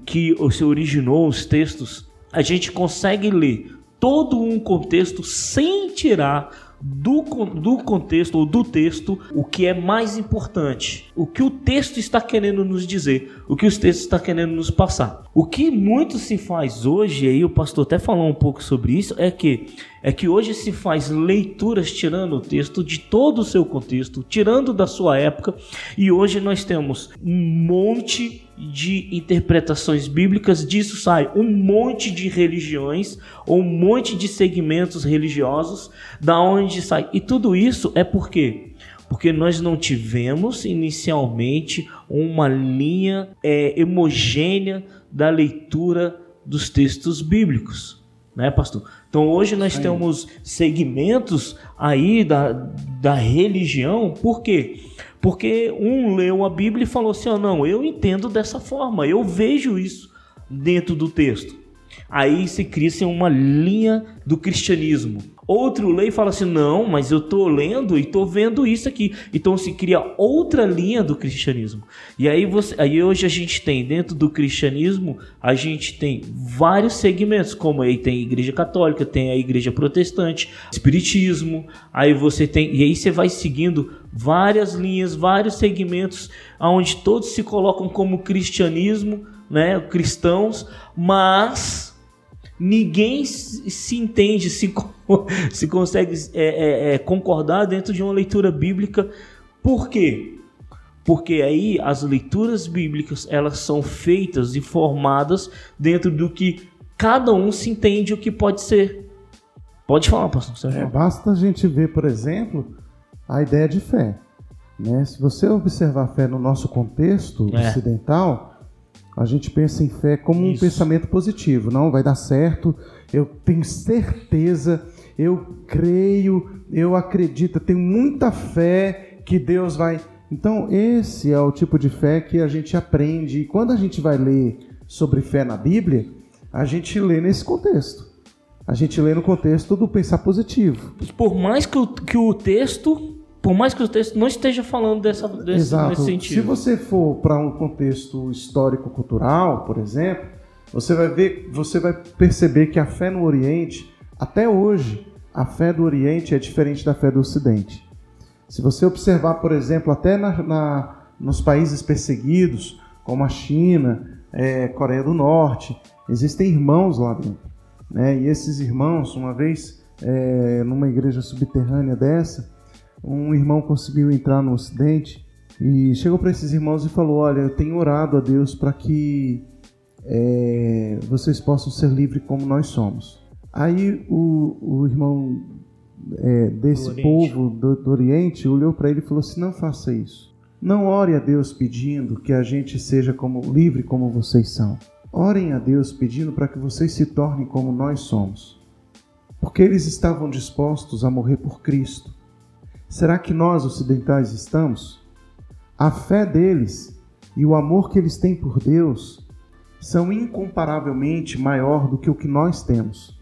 Speaker 2: que se originou os textos, a gente consegue ler todo um contexto sem tirar do, do contexto ou do texto o que é mais importante, o que o texto está querendo nos dizer, o que o texto está querendo nos passar. O que muito se faz hoje, aí o pastor até falou um pouco sobre isso, é que é que hoje se faz leituras tirando o texto de todo o seu contexto, tirando da sua época, e hoje nós temos um monte de interpretações bíblicas, disso sai um monte de religiões um monte de segmentos religiosos, da onde sai. E tudo isso é porque Porque nós não tivemos inicialmente uma linha é, homogênea da leitura dos textos bíblicos, né, pastor? Então hoje nós temos segmentos aí da, da religião, por quê? Porque um leu a Bíblia e falou assim: oh, não, eu entendo dessa forma, eu vejo isso dentro do texto. Aí se cria-se uma linha do cristianismo. Outro e fala assim: não, mas eu estou lendo e estou vendo isso aqui. Então se cria outra linha do cristianismo. E aí, você, aí hoje a gente tem, dentro do cristianismo, a gente tem vários segmentos, como aí tem a igreja católica, tem a igreja protestante, espiritismo, aí você tem. E aí você vai seguindo várias linhas, vários segmentos, onde todos se colocam como cristianismo, né? Cristãos, mas ninguém se entende, se, se consegue é, é, é, concordar dentro de uma leitura bíblica. Por quê? Porque aí as leituras bíblicas elas são feitas e formadas dentro do que cada um se entende o que pode ser. Pode falar, pastor.
Speaker 1: É, basta a gente ver, por exemplo, a ideia de fé. Né? Se você observar a fé no nosso contexto é. ocidental, a gente pensa em fé como Isso. um pensamento positivo. Não, vai dar certo, eu tenho certeza, eu creio, eu acredito, eu tenho muita fé que Deus vai. Então, esse é o tipo de fé que a gente aprende. E quando a gente vai ler sobre fé na Bíblia, a gente lê nesse contexto. A gente lê no contexto do pensar positivo.
Speaker 2: Por mais que o, que o texto por mais que o texto não esteja falando dessa, desse, Exato. Nesse sentido.
Speaker 1: Se você for para um contexto histórico-cultural, por exemplo, você vai ver, você vai perceber que a fé no Oriente, até hoje, a fé do Oriente é diferente da fé do Ocidente. Se você observar, por exemplo, até na, na nos países perseguidos, como a China, é, Coreia do Norte, existem irmãos lá dentro. Né? E esses irmãos, uma vez é, numa igreja subterrânea dessa, um irmão conseguiu entrar no Ocidente e chegou para esses irmãos e falou: Olha, eu tenho orado a Deus para que é, vocês possam ser livres como nós somos. Aí o, o irmão é, desse do povo do, do Oriente olhou para ele e falou assim: Não faça isso. Não ore a Deus pedindo que a gente seja como livre como vocês são. Orem a Deus pedindo para que vocês se tornem como nós somos. Porque eles estavam dispostos a morrer por Cristo. Será que nós ocidentais estamos? A fé deles e o amor que eles têm por Deus são incomparavelmente maior do que o que nós temos.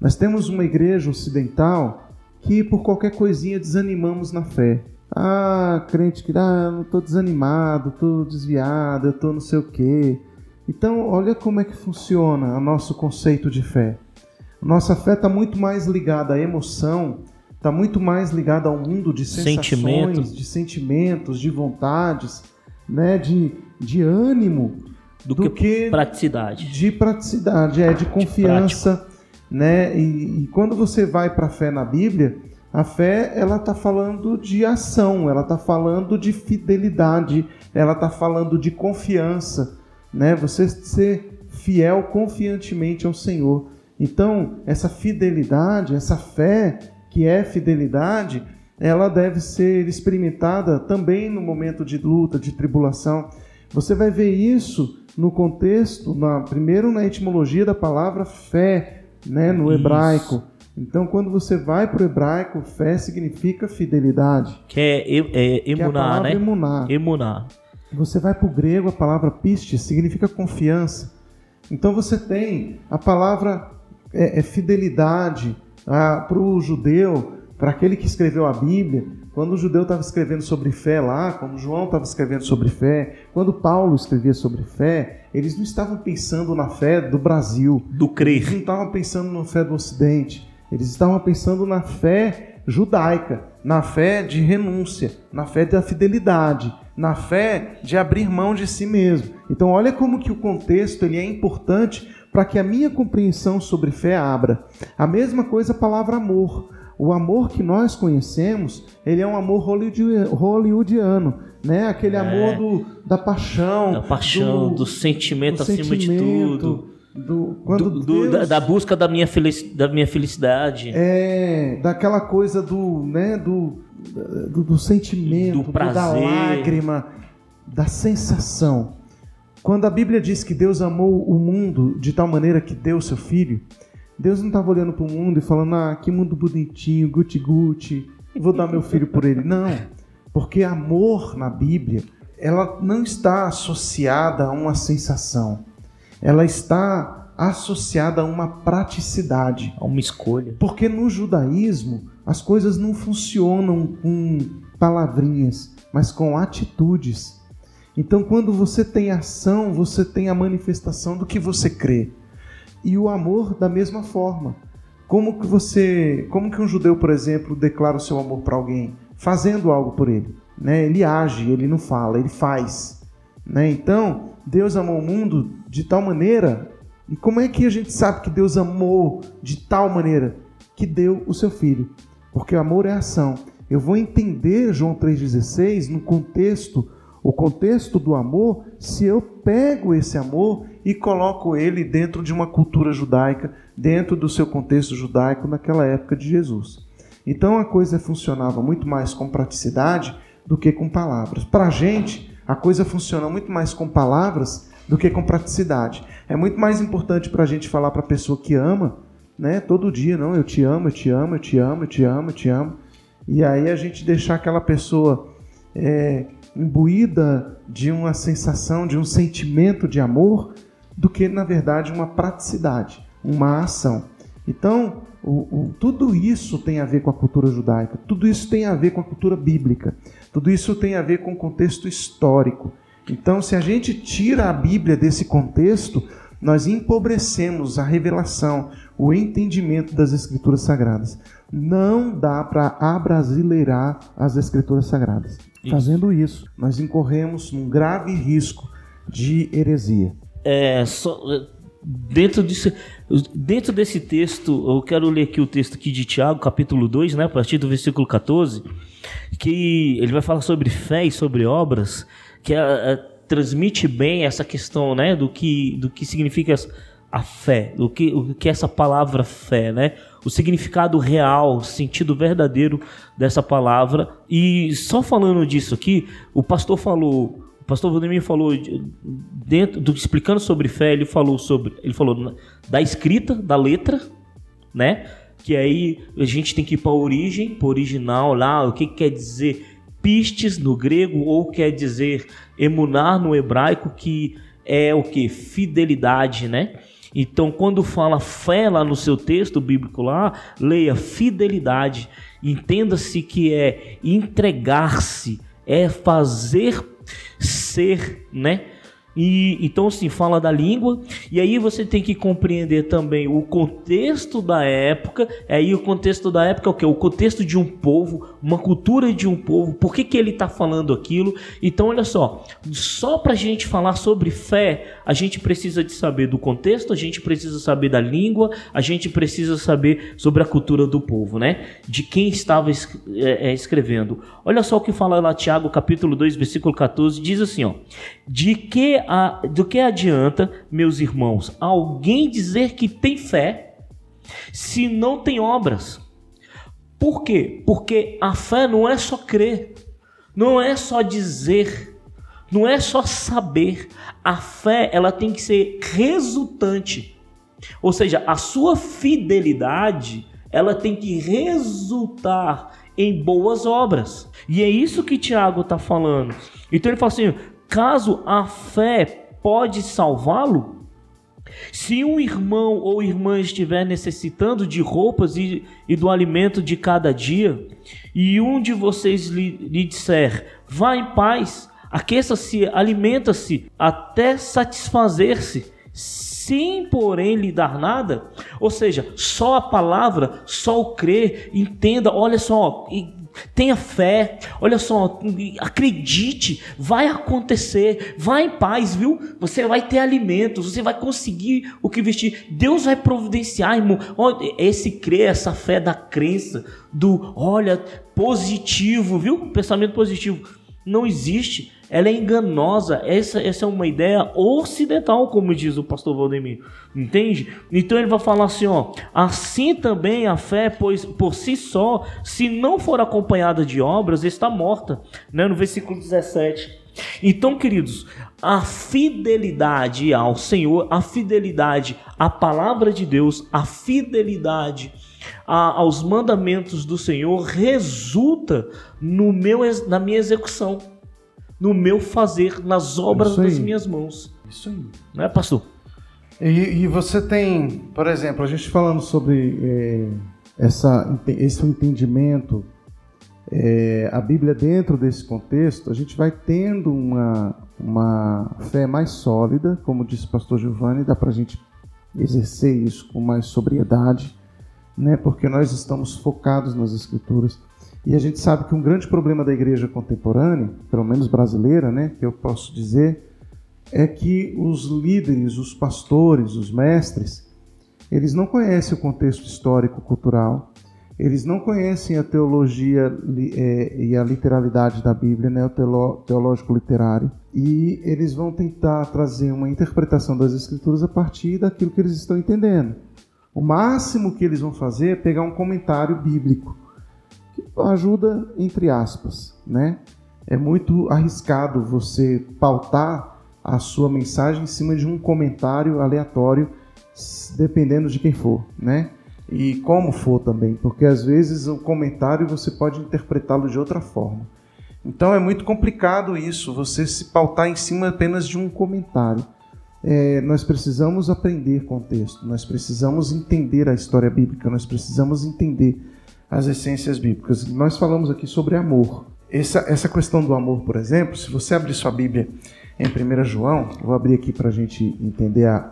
Speaker 1: Nós temos uma igreja ocidental que por qualquer coisinha desanimamos na fé. Ah, crente que ah, não estou desanimado, estou desviado, eu estou não sei o quê. Então, olha como é que funciona o nosso conceito de fé. Nossa fé está muito mais ligada à emoção está muito mais ligado ao mundo de sensações, Sentimento. de sentimentos, de vontades, né, de, de ânimo,
Speaker 2: do, do que, que, praticidade.
Speaker 1: De praticidade, é de confiança, de né? E, e, quando você vai para a fé na Bíblia, a fé ela está falando de ação, ela está falando de fidelidade, ela está falando de confiança, né? Você ser fiel confiantemente ao Senhor. Então, essa fidelidade, essa fé, que é fidelidade, ela deve ser experimentada também no momento de luta, de tribulação. Você vai ver isso no contexto, na, primeiro na etimologia da palavra fé, né, no isso. hebraico. Então, quando você vai para o hebraico, fé significa fidelidade.
Speaker 2: Que é, é emunar,
Speaker 1: é
Speaker 2: né?
Speaker 1: Emunar.
Speaker 2: emunar.
Speaker 1: Você vai para o grego, a palavra pistes significa confiança. Então, você tem a palavra é, é fidelidade, ah, para o judeu, para aquele que escreveu a Bíblia, quando o judeu estava escrevendo sobre fé lá, quando João estava escrevendo sobre fé, quando Paulo escrevia sobre fé, eles não estavam pensando na fé do Brasil,
Speaker 2: do crer.
Speaker 1: Eles não estavam pensando na fé do Ocidente. Eles estavam pensando na fé judaica, na fé de renúncia, na fé da fidelidade, na fé de abrir mão de si mesmo. Então, olha como que o contexto ele é importante para que a minha compreensão sobre fé abra. A mesma coisa a palavra amor. O amor que nós conhecemos, ele é um amor hollywoodiano, né? Aquele é. amor do, da paixão,
Speaker 2: da paixão, do, do sentimento do acima sentimento, de tudo,
Speaker 1: do quando
Speaker 2: do,
Speaker 1: Deus,
Speaker 2: da, da, busca da minha, felic, da minha felicidade.
Speaker 1: É, daquela coisa do, né, do, do, do sentimento,
Speaker 2: do prazer. da
Speaker 1: lágrima, da sensação. Quando a Bíblia diz que Deus amou o mundo de tal maneira que deu seu filho, Deus não estava olhando para o mundo e falando, ah, que mundo bonitinho, guti-guti, vou dar meu filho por ele. Não, porque amor na Bíblia, ela não está associada a uma sensação, ela está associada a uma praticidade.
Speaker 2: A uma escolha.
Speaker 1: Porque no judaísmo, as coisas não funcionam com palavrinhas, mas com atitudes. Então, quando você tem ação, você tem a manifestação do que você crê. E o amor da mesma forma. Como que você, como que um judeu, por exemplo, declara o seu amor para alguém? Fazendo algo por ele, né? Ele age, ele não fala, ele faz, né? Então, Deus amou o mundo de tal maneira, e como é que a gente sabe que Deus amou de tal maneira que deu o seu filho? Porque o amor é ação. Eu vou entender João 3:16 no contexto o contexto do amor se eu pego esse amor e coloco ele dentro de uma cultura judaica, dentro do seu contexto judaico naquela época de Jesus. Então a coisa funcionava muito mais com praticidade do que com palavras. Para a gente, a coisa funciona muito mais com palavras do que com praticidade. É muito mais importante para a gente falar para a pessoa que ama, né, todo dia, não, eu te amo, eu te amo, eu te amo, eu te amo, eu te amo. E aí a gente deixar aquela pessoa é, imbuída de uma sensação, de um sentimento de amor, do que, na verdade, uma praticidade, uma ação. Então, o, o, tudo isso tem a ver com a cultura judaica, tudo isso tem a ver com a cultura bíblica, tudo isso tem a ver com o contexto histórico. Então, se a gente tira a Bíblia desse contexto, nós empobrecemos a revelação, o entendimento das Escrituras Sagradas. Não dá para abrasileirar as Escrituras Sagradas. Isso. Fazendo isso, nós incorremos num grave risco de heresia.
Speaker 2: É, só, dentro, disso, dentro desse texto, eu quero ler aqui o texto aqui de Tiago, capítulo 2, né, a partir do versículo 14, que ele vai falar sobre fé e sobre obras, que é, é, transmite bem essa questão né, do, que, do que significa a fé, o que, o que é essa palavra fé, né? O significado real, o sentido verdadeiro dessa palavra. E só falando disso aqui, o pastor falou, o pastor Vladimir falou dentro do explicando sobre fé, ele falou sobre, ele falou da escrita, da letra, né? Que aí a gente tem que ir para a origem, para original lá, o que, que quer dizer pistes no grego ou quer dizer emunar no hebraico que é o que fidelidade, né? Então, quando fala fé lá no seu texto bíblico lá, leia fidelidade. Entenda-se que é entregar-se, é fazer ser, né? E então assim, fala da língua, e aí você tem que compreender também o contexto da época. Aí o contexto da época é o que? O contexto de um povo, uma cultura de um povo. Por que, que ele está falando aquilo? Então, olha só, só para a gente falar sobre fé, a gente precisa de saber do contexto, a gente precisa saber da língua, a gente precisa saber sobre a cultura do povo, né? De quem estava é, é, escrevendo. Olha só o que fala lá Tiago, capítulo 2, versículo 14, diz assim, ó: De que a, do que adianta, meus irmãos, alguém dizer que tem fé se não tem obras? Por quê? Porque a fé não é só crer, não é só dizer, não é só saber. A fé, ela tem que ser resultante. Ou seja, a sua fidelidade, ela tem que resultar em boas obras. E é isso que Tiago está falando. Então ele fala assim: caso a fé pode salvá-lo, se um irmão ou irmã estiver necessitando de roupas e, e do alimento de cada dia, e um de vocês lhe, lhe disser, vá em paz, aqueça-se, alimenta-se, até satisfazer-se, sem porém lhe dar nada, ou seja, só a palavra, só o crer, entenda, olha só, Tenha fé, olha só, acredite, vai acontecer, vá em paz, viu? Você vai ter alimentos, você vai conseguir o que vestir. Deus vai providenciar, irmão. Esse crer, essa fé da crença, do olha, positivo, viu? Pensamento positivo. Não existe. Ela é enganosa. Essa, essa é uma ideia ocidental, como diz o pastor Valdemir. Entende? Então ele vai falar assim: ó, assim também a fé, pois por si só, se não for acompanhada de obras, está morta. Né? No versículo 17. Então, queridos, a fidelidade ao Senhor, a fidelidade à palavra de Deus, a fidelidade a, aos mandamentos do Senhor resulta no meu, na minha execução, no meu fazer, nas obras das minhas mãos.
Speaker 1: Isso aí.
Speaker 2: Não é, pastor?
Speaker 1: E, e você tem, por exemplo, a gente falando sobre é, essa, esse entendimento, é, a Bíblia dentro desse contexto, a gente vai tendo uma, uma fé mais sólida, como disse o pastor Giovanni, dá para a gente exercer isso com mais sobriedade, né? porque nós estamos focados nas Escrituras. E a gente sabe que um grande problema da igreja contemporânea, pelo menos brasileira, né, que eu posso dizer, é que os líderes, os pastores, os mestres, eles não conhecem o contexto histórico cultural, eles não conhecem a teologia é, e a literalidade da Bíblia, né, o teológico literário, e eles vão tentar trazer uma interpretação das Escrituras a partir daquilo que eles estão entendendo. O máximo que eles vão fazer é pegar um comentário bíblico, ajuda entre aspas, né? É muito arriscado você pautar a sua mensagem em cima de um comentário aleatório, dependendo de quem for, né? E como for também, porque às vezes o comentário você pode interpretá-lo de outra forma. Então é muito complicado isso, você se pautar em cima apenas de um comentário é, nós precisamos aprender contexto, nós precisamos entender a história bíblica, nós precisamos entender as essências bíblicas. Nós falamos aqui sobre amor. Essa, essa questão do amor, por exemplo, se você abrir sua Bíblia em 1 João, vou abrir aqui para a gente entender a,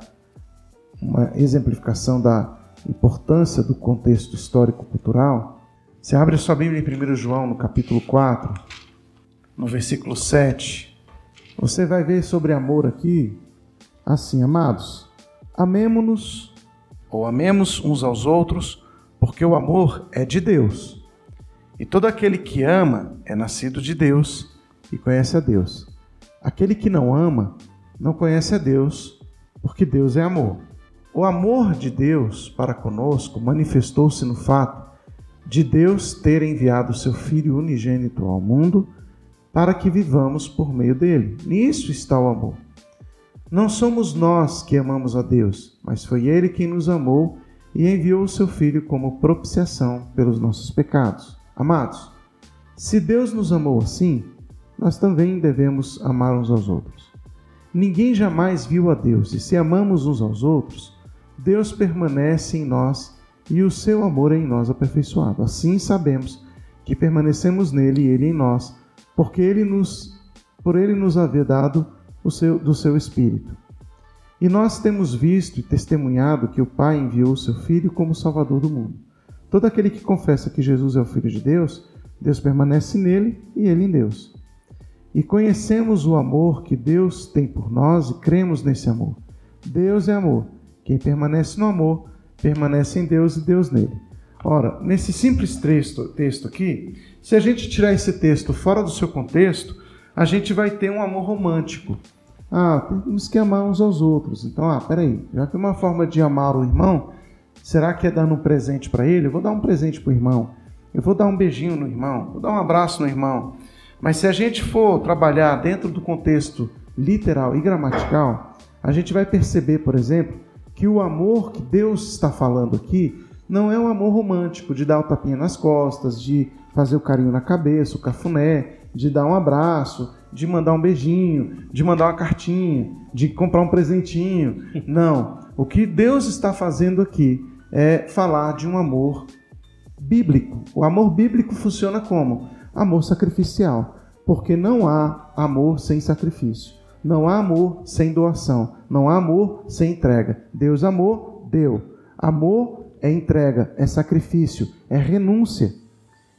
Speaker 1: uma exemplificação da importância do contexto histórico-cultural. Você abre sua Bíblia em 1 João, no capítulo 4, no versículo 7. Você vai ver sobre amor aqui Assim, amados, amemo-nos ou amemos uns aos outros, porque o amor é de Deus. E todo aquele que ama é nascido de Deus e conhece a Deus. Aquele que não ama não conhece a Deus, porque Deus é amor. O amor de Deus para conosco manifestou-se no fato de Deus ter enviado seu Filho unigênito ao mundo para que vivamos por meio dele. Nisso está o amor. Não somos nós que amamos a Deus, mas foi Ele quem nos amou e enviou o seu Filho como propiciação pelos nossos pecados. Amados, se Deus nos amou assim, nós também devemos amar uns aos outros. Ninguém jamais viu a Deus, e se amamos uns aos outros, Deus permanece em nós e o seu amor é em nós aperfeiçoado. Assim sabemos que permanecemos nele e ele em nós, porque ele nos, por ele nos haver dado o seu, do seu Espírito. E nós temos visto e testemunhado que o Pai enviou o seu Filho como Salvador do mundo. Todo aquele que confessa que Jesus é o Filho de Deus, Deus permanece nele e ele em Deus. E conhecemos o amor que Deus tem por nós e cremos nesse amor. Deus é amor. Quem permanece no amor, permanece em Deus e Deus nele. Ora, nesse simples texto, texto aqui, se a gente tirar esse texto fora do seu contexto, a gente vai ter um amor romântico. Ah, temos que amar uns aos outros. Então, ah, peraí, já que uma forma de amar o irmão, será que é dando um presente para ele? Eu vou dar um presente para o irmão. Eu vou dar um beijinho no irmão, vou dar um abraço no irmão. Mas se a gente for trabalhar dentro do contexto literal e gramatical, a gente vai perceber, por exemplo, que o amor que Deus está falando aqui não é um amor romântico de dar o tapinha nas costas, de fazer o carinho na cabeça, o cafuné, de dar um abraço, de mandar um beijinho, de mandar uma cartinha, de comprar um presentinho. Não. O que Deus está fazendo aqui é falar de um amor bíblico. O amor bíblico funciona como? Amor sacrificial. Porque não há amor sem sacrifício. Não há amor sem doação. Não há amor sem entrega. Deus amor, deu. Amor é entrega, é sacrifício, é renúncia.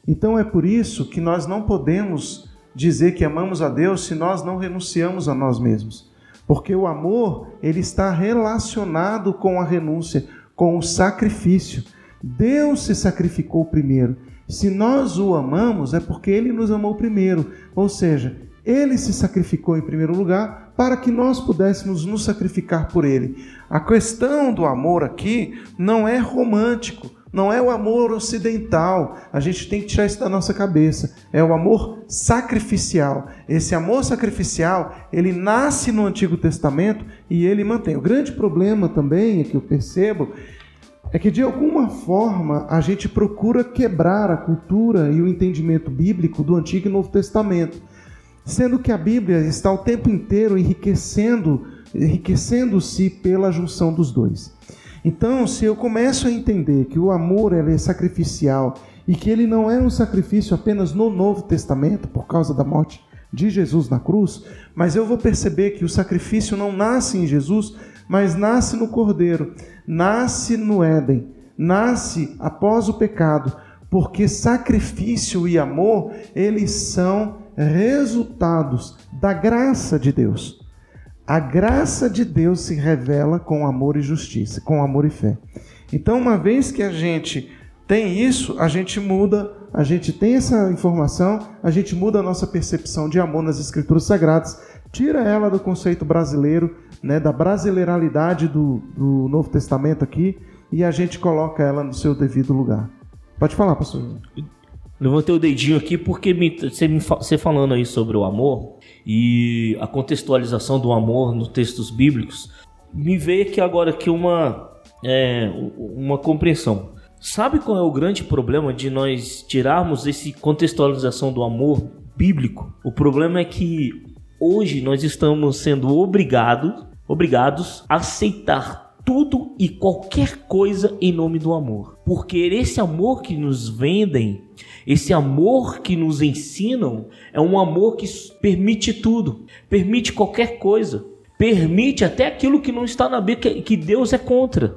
Speaker 1: Então é por isso que nós não podemos dizer que amamos a Deus se nós não renunciamos a nós mesmos. Porque o amor, ele está relacionado com a renúncia, com o sacrifício. Deus se sacrificou primeiro. Se nós o amamos, é porque ele nos amou primeiro. Ou seja, Ele se sacrificou em primeiro lugar para que nós pudéssemos nos sacrificar por ele. A questão do amor aqui não é romântico, não é o amor ocidental. A gente tem que tirar isso da nossa cabeça. É o amor sacrificial. Esse amor sacrificial, ele nasce no Antigo Testamento e ele mantém. O grande problema também é que eu percebo é que de alguma forma a gente procura quebrar a cultura e o entendimento bíblico do Antigo e Novo Testamento sendo que a Bíblia está o tempo inteiro enriquecendo, enriquecendo-se pela junção dos dois. Então, se eu começo a entender que o amor é sacrificial e que ele não é um sacrifício apenas no Novo Testamento por causa da morte de Jesus na cruz, mas eu vou perceber que o sacrifício não nasce em Jesus, mas nasce no Cordeiro, nasce no Éden, nasce após o pecado, porque sacrifício e amor, eles são resultados da graça de Deus. A graça de Deus se revela com amor e justiça, com amor e fé. Então, uma vez que a gente tem isso, a gente muda, a gente tem essa informação, a gente muda a nossa percepção de amor nas Escrituras Sagradas, tira ela do conceito brasileiro, né, da brasileiralidade do, do Novo Testamento aqui, e a gente coloca ela no seu devido lugar. Pode falar, pastor.
Speaker 2: Levantei o dedinho aqui porque me, você, me, você falando aí sobre o amor e a contextualização do amor nos textos bíblicos, me veio aqui agora aqui uma, é, uma compreensão. Sabe qual é o grande problema de nós tirarmos essa contextualização do amor bíblico? O problema é que hoje nós estamos sendo obrigados, obrigados a aceitar tudo e qualquer coisa em nome do amor. Porque esse amor que nos vendem, esse amor que nos ensinam, é um amor que permite tudo, permite qualquer coisa, permite até aquilo que não está na Bíblia, que Deus é contra.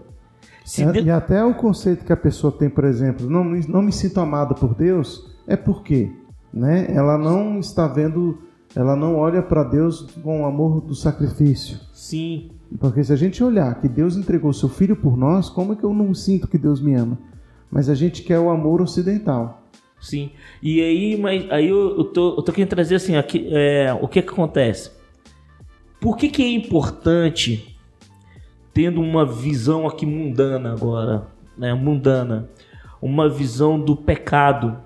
Speaker 1: É, Deus... E até o conceito que a pessoa tem, por exemplo, não, não me sinto amada por Deus, é porque né? ela não está vendo, ela não olha para Deus com o amor do sacrifício.
Speaker 2: Sim.
Speaker 1: Porque se a gente olhar que Deus entregou seu filho por nós, como é que eu não sinto que Deus me ama? Mas a gente quer o amor ocidental.
Speaker 2: Sim. E aí, mas aí eu, eu, tô, eu tô querendo trazer assim, aqui, é, o que que acontece? Por que que é importante, tendo uma visão aqui mundana agora, né, mundana, uma visão do pecado,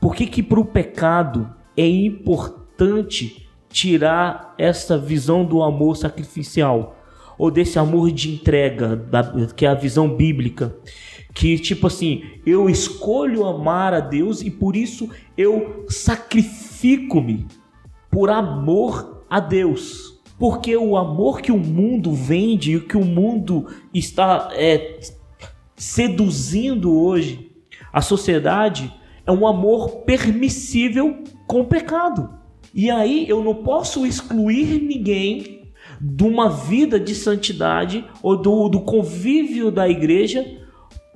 Speaker 2: por que que para o pecado é importante tirar essa visão do amor sacrificial? Ou desse amor de entrega, da, que é a visão bíblica, que tipo assim, eu escolho amar a Deus e por isso eu sacrifico-me por amor a Deus. Porque o amor que o mundo vende e que o mundo está é, seduzindo hoje, a sociedade, é um amor permissível com o pecado. E aí eu não posso excluir ninguém de uma vida de santidade ou do, do convívio da igreja,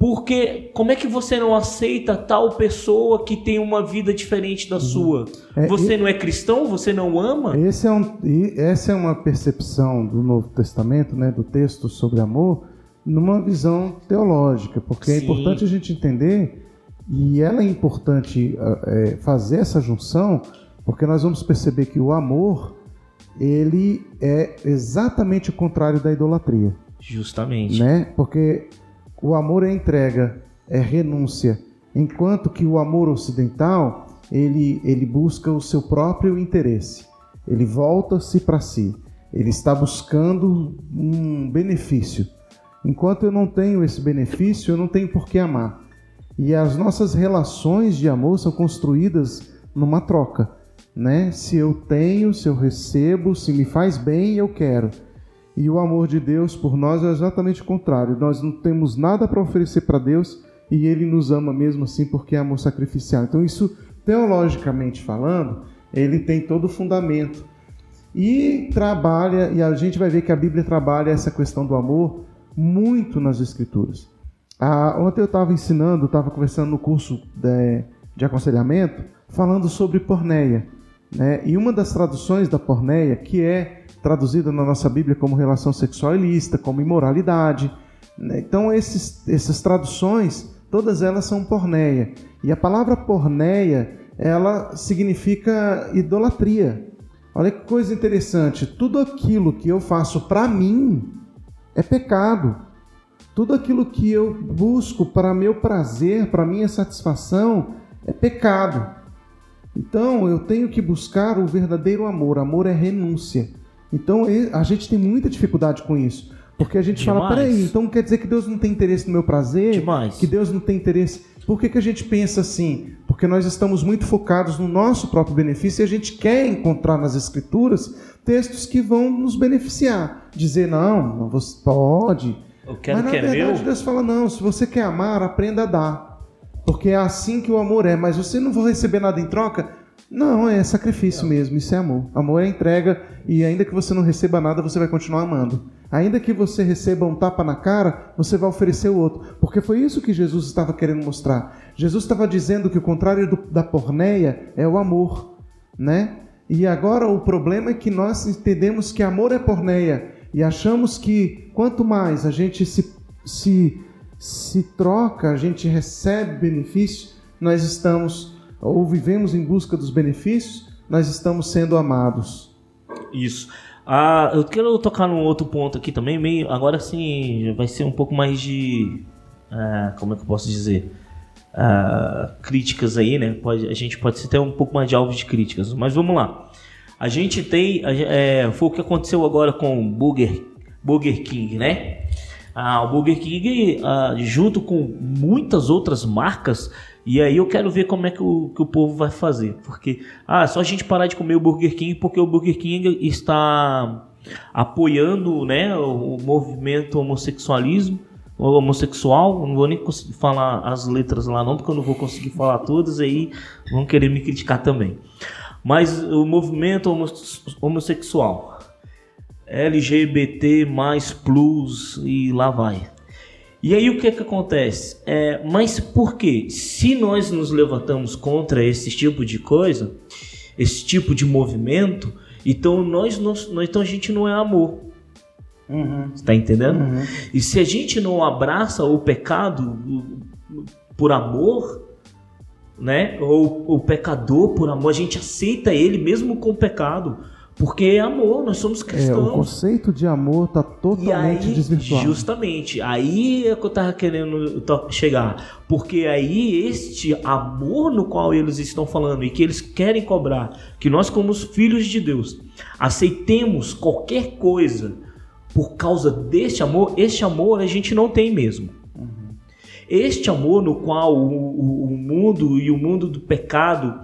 Speaker 2: porque como é que você não aceita tal pessoa que tem uma vida diferente da uhum. sua? É, você e, não é cristão? Você não ama?
Speaker 1: Esse é um, essa é uma percepção do Novo Testamento, né, do texto sobre amor, numa visão teológica, porque é Sim. é importante a gente entender, e ela é importante é, fazer essa junção, porque nós vamos perceber que o amor ele é exatamente o contrário da idolatria.
Speaker 2: Justamente.
Speaker 1: Né? Porque o amor é entrega, é renúncia, enquanto que o amor ocidental, ele, ele busca o seu próprio interesse. Ele volta-se para si. Ele está buscando um benefício. Enquanto eu não tenho esse benefício, eu não tenho por que amar. E as nossas relações de amor são construídas numa troca né? Se eu tenho, se eu recebo, se me faz bem, eu quero. E o amor de Deus por nós é exatamente o contrário. Nós não temos nada para oferecer para Deus e Ele nos ama mesmo assim porque é amor sacrificial. Então, isso, teologicamente falando, ele tem todo o fundamento. E trabalha, e a gente vai ver que a Bíblia trabalha essa questão do amor muito nas Escrituras. Ah, ontem eu estava ensinando, estava conversando no curso de, de aconselhamento, falando sobre porneia. Né? E uma das traduções da porneia, que é traduzida na nossa Bíblia como relação sexual ilícita, como imoralidade. Né? Então, esses, essas traduções, todas elas são porneia. E a palavra porneia, ela significa idolatria. Olha que coisa interessante. Tudo aquilo que eu faço para mim é pecado. Tudo aquilo que eu busco para meu prazer, para minha satisfação, é pecado. Então eu tenho que buscar o verdadeiro amor. Amor é renúncia. Então a gente tem muita dificuldade com isso. Porque a gente Demais. fala, peraí, então quer dizer que Deus não tem interesse no meu prazer?
Speaker 2: Demais.
Speaker 1: Que Deus não tem interesse. Por que, que a gente pensa assim? Porque nós estamos muito focados no nosso próprio benefício e a gente quer encontrar nas Escrituras textos que vão nos beneficiar. Dizer, não, você pode.
Speaker 2: Eu quero
Speaker 1: Mas na
Speaker 2: que é
Speaker 1: verdade
Speaker 2: meu.
Speaker 1: Deus fala, não, se você quer amar, aprenda a dar. Porque é assim que o amor é. Mas você não vai receber nada em troca? Não, é sacrifício mesmo, isso é amor. Amor é entrega e ainda que você não receba nada, você vai continuar amando. Ainda que você receba um tapa na cara, você vai oferecer o outro. Porque foi isso que Jesus estava querendo mostrar. Jesus estava dizendo que o contrário do, da porneia é o amor, né? E agora o problema é que nós entendemos que amor é porneia e achamos que quanto mais a gente se, se, se troca, a gente recebe benefício, nós estamos ou vivemos em busca dos benefícios, nós estamos sendo amados.
Speaker 2: Isso. Ah, eu quero tocar num outro ponto aqui também, meio agora sim vai ser um pouco mais de ah, como é que eu posso dizer ah, críticas aí, né? Pode, a gente pode ter um pouco mais de alvo de críticas, mas vamos lá. A gente tem, é, foi o que aconteceu agora com o Burger, Burger King, né? Ah, o Burger King, ah, junto com muitas outras marcas, e aí eu quero ver como é que o, que o povo vai fazer. Porque, ah, só a gente parar de comer o Burger King porque o Burger King está apoiando né, o, o movimento homossexualismo, homossexual. Não vou nem conseguir falar as letras lá não, porque eu não vou conseguir falar todas, aí vão querer me criticar também. Mas o movimento homossexual, LGBT mais plus e lá vai. E aí o que que acontece? É, mas por quê? Se nós nos levantamos contra esse tipo de coisa, esse tipo de movimento, então nós, nós, então a gente não é amor. Uhum. Está entendendo? Uhum. E se a gente não abraça o pecado por amor, né? Ou o pecador por amor, a gente aceita ele mesmo com o pecado. Porque é amor, nós somos cristãos. É,
Speaker 1: o conceito de amor está totalmente aí, desvirtuado.
Speaker 2: Justamente, aí é que eu estava querendo chegar. Porque aí este amor no qual eles estão falando e que eles querem cobrar, que nós como filhos de Deus aceitemos qualquer coisa por causa deste amor, este amor a gente não tem mesmo. Uhum. Este amor no qual o, o, o mundo e o mundo do pecado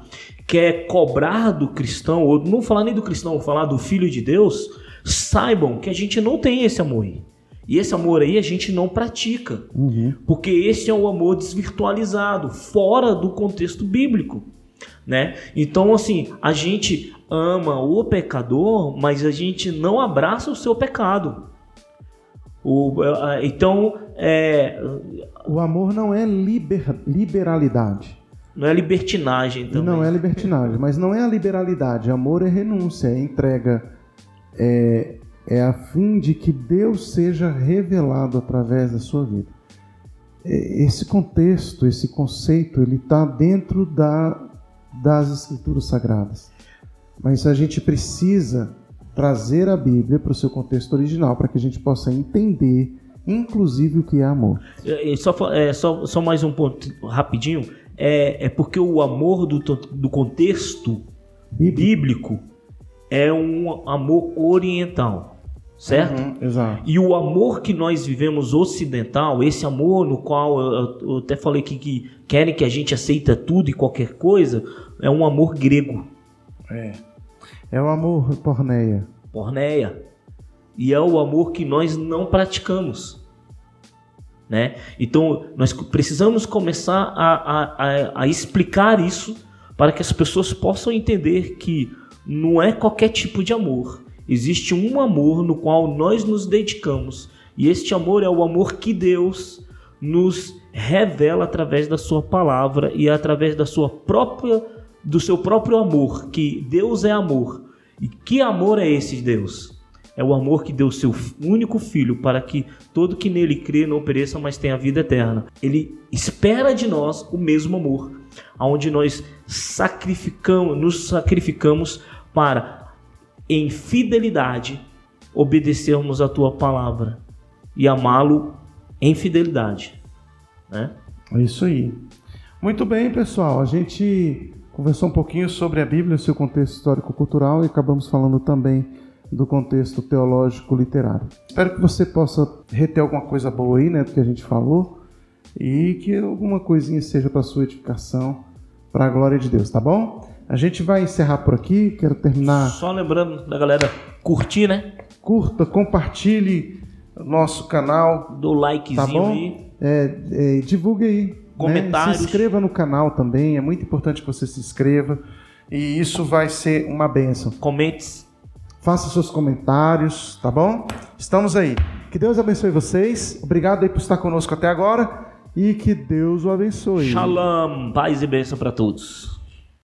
Speaker 2: quer cobrar do cristão, ou não falar nem do cristão, falar do filho de Deus, saibam que a gente não tem esse amor aí. E esse amor aí a gente não pratica. Uhum. Porque esse é o amor desvirtualizado, fora do contexto bíblico. Né? Então, assim, a gente ama o pecador, mas a gente não abraça o seu pecado. O, então, é...
Speaker 1: o amor não é liber, liberalidade.
Speaker 2: Não é libertinagem também.
Speaker 1: Não é libertinagem, mas não é a liberalidade. Amor é renúncia, é entrega. É, é a fim de que Deus seja revelado através da sua vida. É, esse contexto, esse conceito, ele está dentro da, das escrituras sagradas. Mas a gente precisa trazer a Bíblia para o seu contexto original, para que a gente possa entender, inclusive, o que é amor.
Speaker 2: É, só, é, só, só mais um ponto rapidinho é, é porque o amor do, do contexto bíblico é um amor oriental. Certo? Uhum,
Speaker 1: exato.
Speaker 2: E o amor que nós vivemos ocidental, esse amor no qual eu, eu até falei que, que querem que a gente aceita tudo e qualquer coisa, é um amor grego.
Speaker 1: É. É o amor porneia.
Speaker 2: Porneia. E é o amor que nós não praticamos. Né? Então, nós precisamos começar a, a, a, explicar isso para que as pessoas possam entender que não é qualquer tipo de amor. Existe um amor no qual nós nos dedicamos, e este amor é o amor que Deus nos revela através da sua palavra e através da sua própria do seu próprio amor, que Deus é amor. E que amor é esse, Deus? É o amor que deu seu único filho para que todo que nele crê não pereça, mas tenha vida eterna. Ele espera de nós o mesmo amor, aonde nós sacrificamos, nos sacrificamos para em fidelidade obedecermos a tua palavra e amá-lo em fidelidade. Né?
Speaker 1: É isso aí. Muito bem, pessoal. A gente conversou um pouquinho sobre a Bíblia, seu contexto histórico-cultural e acabamos falando também do contexto teológico-literário. Espero que você possa reter alguma coisa boa aí, né, do que a gente falou e que alguma coisinha seja para sua edificação, para a glória de Deus, tá bom? A gente vai encerrar por aqui, quero terminar.
Speaker 2: Só lembrando da galera curtir, né?
Speaker 1: Curta, compartilhe nosso canal.
Speaker 2: Do likezinho
Speaker 1: tá bom?
Speaker 2: aí.
Speaker 1: É, é, divulgue aí.
Speaker 2: Comentários.
Speaker 1: Né? Se inscreva no canal também, é muito importante que você se inscreva. E isso vai ser uma bênção.
Speaker 2: Comentes.
Speaker 1: Faça seus comentários, tá bom? Estamos aí. Que Deus abençoe vocês. Obrigado aí por estar conosco até agora. E que Deus o abençoe.
Speaker 2: Shalom, paz e bênção para todos.